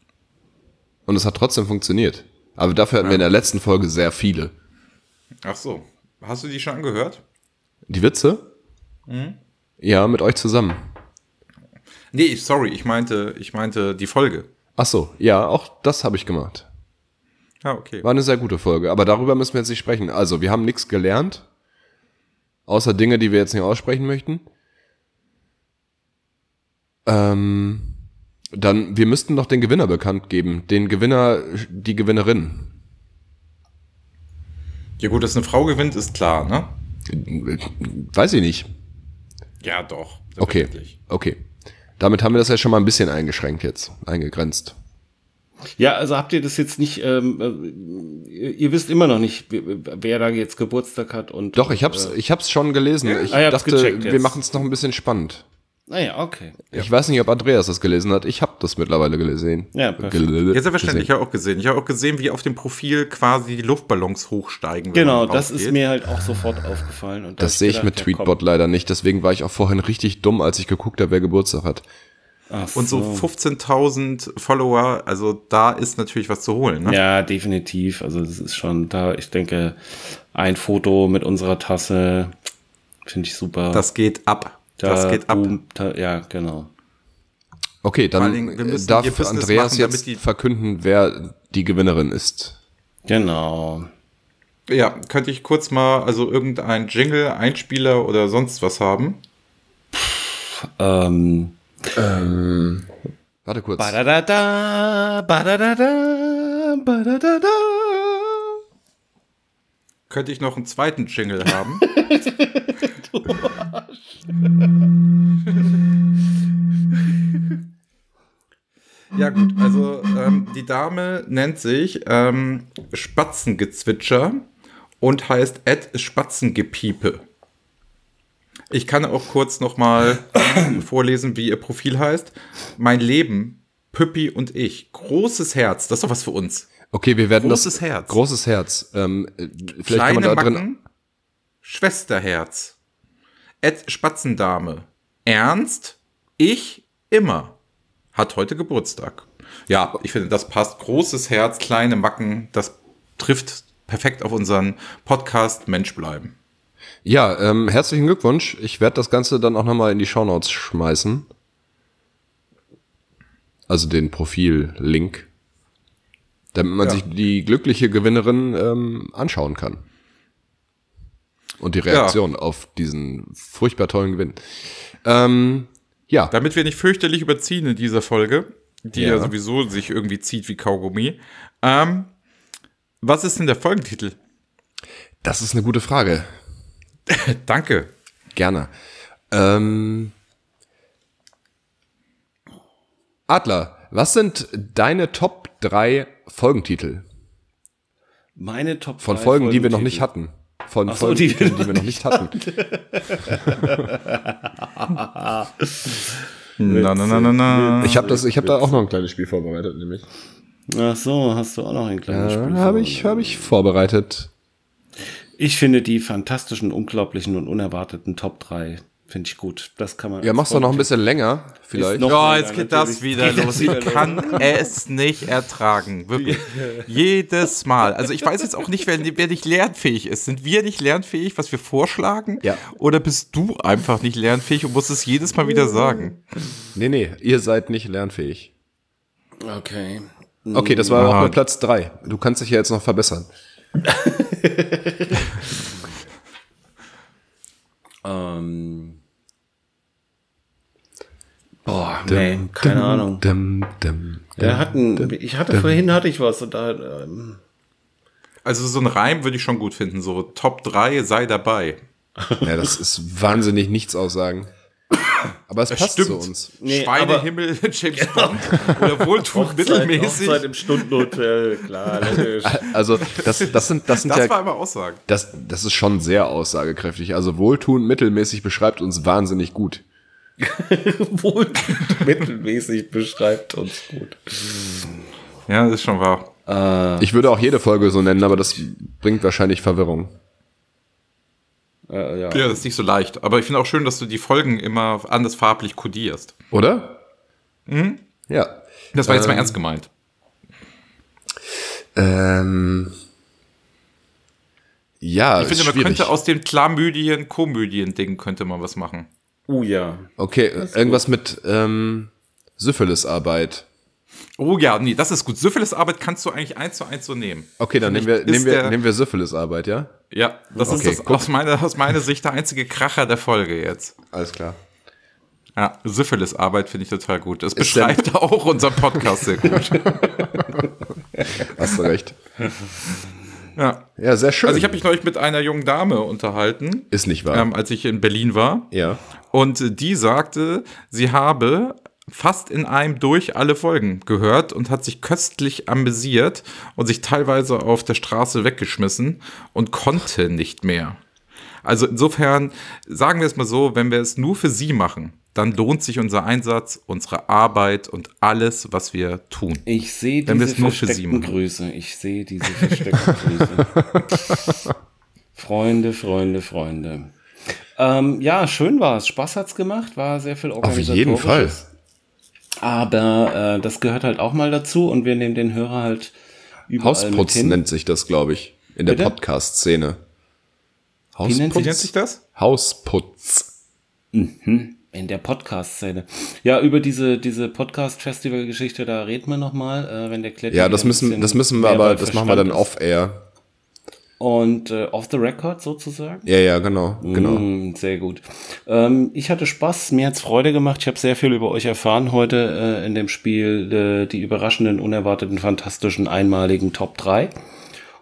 [SPEAKER 4] Und es hat trotzdem funktioniert. Aber dafür hatten wir in der letzten Folge sehr viele.
[SPEAKER 2] Ach so. Hast du die schon angehört?
[SPEAKER 4] Die Witze? Ja, mit euch zusammen.
[SPEAKER 2] Nee, sorry, ich meinte, ich meinte die Folge.
[SPEAKER 4] Ach so, ja, auch das habe ich gemacht.
[SPEAKER 2] Ah, okay.
[SPEAKER 4] War eine sehr gute Folge, aber darüber müssen wir jetzt nicht sprechen. Also, wir haben nichts gelernt, außer Dinge, die wir jetzt nicht aussprechen möchten. Ähm, dann, wir müssten noch den Gewinner bekannt geben. Den Gewinner, die Gewinnerin.
[SPEAKER 2] Ja gut, dass eine Frau gewinnt, ist klar, ne?
[SPEAKER 4] Weiß ich nicht.
[SPEAKER 2] Ja, doch.
[SPEAKER 4] Okay, okay. Damit haben wir das ja schon mal ein bisschen eingeschränkt jetzt, eingegrenzt.
[SPEAKER 3] Ja, also habt ihr das jetzt nicht, ähm, äh, ihr, wisst immer noch nicht, wer da jetzt Geburtstag hat und.
[SPEAKER 4] Doch, ich hab's, ich hab's schon gelesen. Ich
[SPEAKER 3] Ah,
[SPEAKER 4] dachte, wir machen es noch ein bisschen spannend.
[SPEAKER 3] Naja, okay.
[SPEAKER 4] Ich weiß nicht, ob Andreas das gelesen hat. Ich habe das mittlerweile gelesen.
[SPEAKER 3] Ja, perfekt.
[SPEAKER 4] Gel-
[SPEAKER 2] Ja, selbstverständlich.
[SPEAKER 4] gesehen.
[SPEAKER 2] Ich habe auch gesehen. Ich habe auch gesehen, wie auf dem Profil quasi die Luftballons hochsteigen.
[SPEAKER 3] Genau, das ist mir halt auch sofort aufgefallen. Und
[SPEAKER 4] Das sehe ich
[SPEAKER 3] gedacht,
[SPEAKER 4] mit
[SPEAKER 3] ja,
[SPEAKER 4] Tweetbot leider nicht. Deswegen war ich auch vorhin richtig dumm, als ich geguckt habe, wer Geburtstag hat.
[SPEAKER 3] Ach
[SPEAKER 2] Und so 15.000 Follower, also da ist natürlich was zu holen. Ne?
[SPEAKER 3] Ja, definitiv. Also das ist schon da, ich denke, ein Foto mit unserer Tasse finde ich super.
[SPEAKER 2] Das geht ab.
[SPEAKER 3] Da
[SPEAKER 2] das geht ab.
[SPEAKER 3] da, ja, genau.
[SPEAKER 4] Okay, dann
[SPEAKER 2] Dingen, wir müssen
[SPEAKER 4] darf Andreas
[SPEAKER 2] machen, damit
[SPEAKER 4] jetzt
[SPEAKER 2] die-
[SPEAKER 4] verkünden, wer die Gewinnerin ist.
[SPEAKER 3] Genau.
[SPEAKER 2] Ja, könnte ich kurz mal, also irgendein Jingle, Einspieler oder sonst was haben?
[SPEAKER 3] Ähm,
[SPEAKER 4] Ähm, warte kurz.
[SPEAKER 3] badadada, badadada, badadada.
[SPEAKER 2] Könnte ich noch einen zweiten Jingle haben? ja gut, also ähm, die Dame nennt sich ähm, Spatzengezwitscher und heißt Ed Spatzengepiepe. Ich kann auch kurz noch mal vorlesen, wie ihr Profil heißt. Mein Leben, Püppi und ich. Großes Herz, das ist doch was für uns.
[SPEAKER 4] Okay, wir werden
[SPEAKER 2] Großes
[SPEAKER 4] das.
[SPEAKER 2] Herz.
[SPEAKER 4] Großes Herz. Ähm, äh, vielleicht kann
[SPEAKER 2] Kleine
[SPEAKER 4] man da
[SPEAKER 2] Macken,
[SPEAKER 4] drin.
[SPEAKER 2] Schwesterherz. Ed Spatzendame. Ernst, ich immer. Hat heute Geburtstag. Ja, ich finde, das passt. Großes Herz, kleine Macken, das trifft perfekt auf unseren Podcast Mensch bleiben.
[SPEAKER 4] Ja, ähm, herzlichen Glückwunsch. Ich werde das Ganze dann auch nochmal in die Shownotes schmeißen. Also den Profil-Link. Damit man
[SPEAKER 2] Ja.
[SPEAKER 4] sich die glückliche Gewinnerin ähm, anschauen kann. Und die Reaktion auf diesen furchtbar tollen Gewinn. Ähm, ja,
[SPEAKER 2] Damit wir nicht fürchterlich überziehen in dieser Folge, die ja,
[SPEAKER 4] Ja.
[SPEAKER 2] sowieso sich irgendwie zieht wie Kaugummi. Ähm, was ist denn der Folgentitel?
[SPEAKER 4] das ist eine gute Frage.
[SPEAKER 2] Danke.
[SPEAKER 4] Gerne. Ähm, Adler, was sind deine Top 3 Folgentitel
[SPEAKER 3] Meine Top
[SPEAKER 4] von
[SPEAKER 3] drei
[SPEAKER 4] Folgen, die wir noch nicht hatten? Von
[SPEAKER 3] Ach so,
[SPEAKER 4] Folgentiteln,
[SPEAKER 3] die
[SPEAKER 4] die,
[SPEAKER 3] wir
[SPEAKER 4] wir noch nicht hatten.
[SPEAKER 2] Na, na, na, na, na.
[SPEAKER 4] Ich habe das, ich habe da auch noch ein kleines Spiel vorbereitet, nämlich.
[SPEAKER 3] Ach so, hast du auch noch ein kleines Spiel.
[SPEAKER 4] Äh, habe ich, habe ich vorbereitet.
[SPEAKER 3] Ich finde die fantastischen, unglaublichen und unerwarteten Top 3 finde ich gut. Das kann man.
[SPEAKER 4] Ja, machst du noch ein bisschen länger, vielleicht.
[SPEAKER 3] noch-
[SPEAKER 2] Ja, jetzt geht das wieder
[SPEAKER 3] Geht
[SPEAKER 2] los.
[SPEAKER 3] das wieder
[SPEAKER 2] Ich kann es nicht ertragen. Wirklich. Jedes Mal. Also ich weiß jetzt auch nicht, wer, wer nicht lernfähig ist. Sind wir nicht lernfähig, was wir vorschlagen?
[SPEAKER 4] Ja.
[SPEAKER 2] Oder bist du einfach nicht lernfähig und musst es jedes Mal wieder sagen?
[SPEAKER 4] Nee, nee, ihr seid nicht lernfähig.
[SPEAKER 3] Okay.
[SPEAKER 4] Okay, das war
[SPEAKER 2] Ja.
[SPEAKER 4] auch mit Platz 3. Du kannst dich ja jetzt noch verbessern.
[SPEAKER 3] Ähm. Boah, nee, keine Ahnung.
[SPEAKER 4] Dum, dum,
[SPEAKER 3] Wir hatten, ich hatte vorhin hatte ich was und da, ähm,
[SPEAKER 2] Also so ein Reim würde ich schon gut finden. So Top 3 sei dabei.
[SPEAKER 4] Ja, das ist wahnsinnig nichts aussagen. Aber es passt zu uns.
[SPEAKER 3] Nee,
[SPEAKER 2] Schweinehimmel, James Bond. Oder Wohltun mittelmäßig.
[SPEAKER 3] Hochzeit im Stundenhotel, klar, logisch.
[SPEAKER 4] Also, das, das sind, das sind
[SPEAKER 2] Das
[SPEAKER 4] ja,
[SPEAKER 2] war immer Aussagen.
[SPEAKER 4] das, das ist schon sehr aussagekräftig. Also, Wohltun mittelmäßig beschreibt uns wahnsinnig gut.
[SPEAKER 3] Wohl mittelmäßig beschreibt uns gut.
[SPEAKER 2] Ja, das ist schon wahr.
[SPEAKER 4] Ich würde auch jede Folge so nennen, aber das bringt wahrscheinlich Verwirrung.
[SPEAKER 3] Äh, ja.
[SPEAKER 2] Ja, das ist nicht so leicht. Aber ich finde auch schön, dass du die Folgen immer anders farblich kodierst.
[SPEAKER 4] Oder? Ja.
[SPEAKER 2] Das war jetzt mal
[SPEAKER 4] Ähm,
[SPEAKER 2] ernst gemeint.
[SPEAKER 4] Ähm, ja,
[SPEAKER 2] Ich finde, man
[SPEAKER 4] schwierig.
[SPEAKER 2] könnte aus dem Chlamydien, Komödien-Ding könnte man was machen.
[SPEAKER 3] Oh ja.
[SPEAKER 4] Okay, irgendwas mit ähm, Syphilisarbeit.
[SPEAKER 2] Oh ja, nee, das ist gut. Syphilis-Arbeit kannst du eigentlich eins zu eins so nehmen.
[SPEAKER 4] Okay, dann nehmen wir,
[SPEAKER 2] ist
[SPEAKER 4] nehmen wir,
[SPEAKER 2] der-
[SPEAKER 4] nehmen wir Syphilisarbeit, ja?
[SPEAKER 2] Ja, das
[SPEAKER 4] Okay,
[SPEAKER 2] ist das aus meiner, aus meiner Sicht der einzige Kracher der Folge jetzt.
[SPEAKER 4] Alles klar.
[SPEAKER 2] Ja, Syphilis-Arbeit finde ich total gut. Das
[SPEAKER 4] denn-
[SPEAKER 2] beschreibt auch unseren Podcast sehr gut.
[SPEAKER 4] Hast du recht.
[SPEAKER 2] Ja.
[SPEAKER 4] Ja, sehr schön.
[SPEAKER 2] Also ich habe mich neulich mit einer jungen Dame unterhalten,
[SPEAKER 4] Ist nicht wahr.
[SPEAKER 2] ähm, als ich in Berlin war.
[SPEAKER 4] ja.
[SPEAKER 2] Und die sagte, sie habe fast in einem durch alle Folgen gehört und hat sich köstlich amüsiert und sich teilweise auf der Straße weggeschmissen und konnte nicht mehr. Also insofern, sagen wir es mal so, wenn wir es nur für sie machen, dann lohnt sich unser Einsatz, unsere Arbeit und alles, was wir tun.
[SPEAKER 3] Ich sehe diese
[SPEAKER 2] es
[SPEAKER 3] versteckten. Grüße. Ich sehe diese versteckten Grüße. Freunde, Freunde, Freunde. Ähm, ja, schön war es. Spaß hat's gemacht. War sehr viel
[SPEAKER 4] Auf jeden Fall.
[SPEAKER 3] organisatorisches. Aber äh, das gehört halt auch mal dazu und wir nehmen den Hörer halt überall mit
[SPEAKER 4] Hausputz
[SPEAKER 3] hin.
[SPEAKER 4] nennt sich das, glaube ich, in der? Podcast-Szene.
[SPEAKER 2] Wie nennt sich das?
[SPEAKER 4] Hausputz.
[SPEAKER 3] In der Podcast-Szene. Ja, über diese, diese Podcast-Festival-Geschichte, da reden wir nochmal, äh, wenn der Kletti
[SPEAKER 4] Ja, das müssen, das müssen wir aber, das machen wir dann off-air.
[SPEAKER 3] Und äh, off the record sozusagen?
[SPEAKER 4] Ja, ja, genau, genau.
[SPEAKER 3] Mm, sehr gut. Ähm, ich hatte Spaß, mir hat's Freude gemacht. Ich habe sehr viel über euch erfahren heute äh, in dem Spiel. Äh, die überraschenden, unerwarteten, fantastischen, einmaligen Top 3.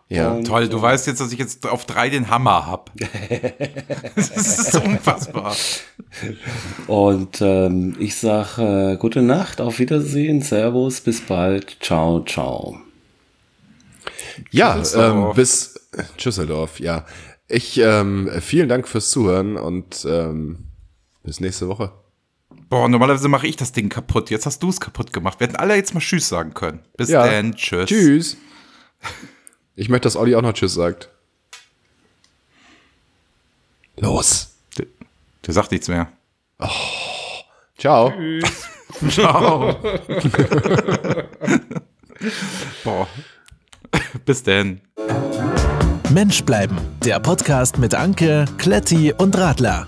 [SPEAKER 4] Ja.
[SPEAKER 3] Und,
[SPEAKER 2] Toll, du weißt jetzt, dass ich jetzt auf drei den Hammer hab. das ist unfassbar.
[SPEAKER 3] Und ähm, ich sag äh, gute Nacht, auf Wiedersehen, Servus, bis bald, ciao, ciao.
[SPEAKER 4] Ja, ähm, bis Tschüsseldorf, ja. Ich, ähm, vielen Dank fürs Zuhören und ähm, bis nächste Woche.
[SPEAKER 2] Boah, normalerweise mache ich das Ding kaputt. Jetzt hast du es kaputt gemacht. Wir hätten alle jetzt mal Tschüss sagen können. Bis
[SPEAKER 4] Ja.
[SPEAKER 2] dann, tschüss.
[SPEAKER 4] Tschüss. Ich möchte, dass Olli auch noch Tschüss sagt. Los.
[SPEAKER 2] Der, der sagt nichts mehr.
[SPEAKER 4] Ciao.
[SPEAKER 2] Ciao. Boah. Bis dann.
[SPEAKER 1] Mensch bleiben. Der Podcast mit Anke, Kletti und Radler.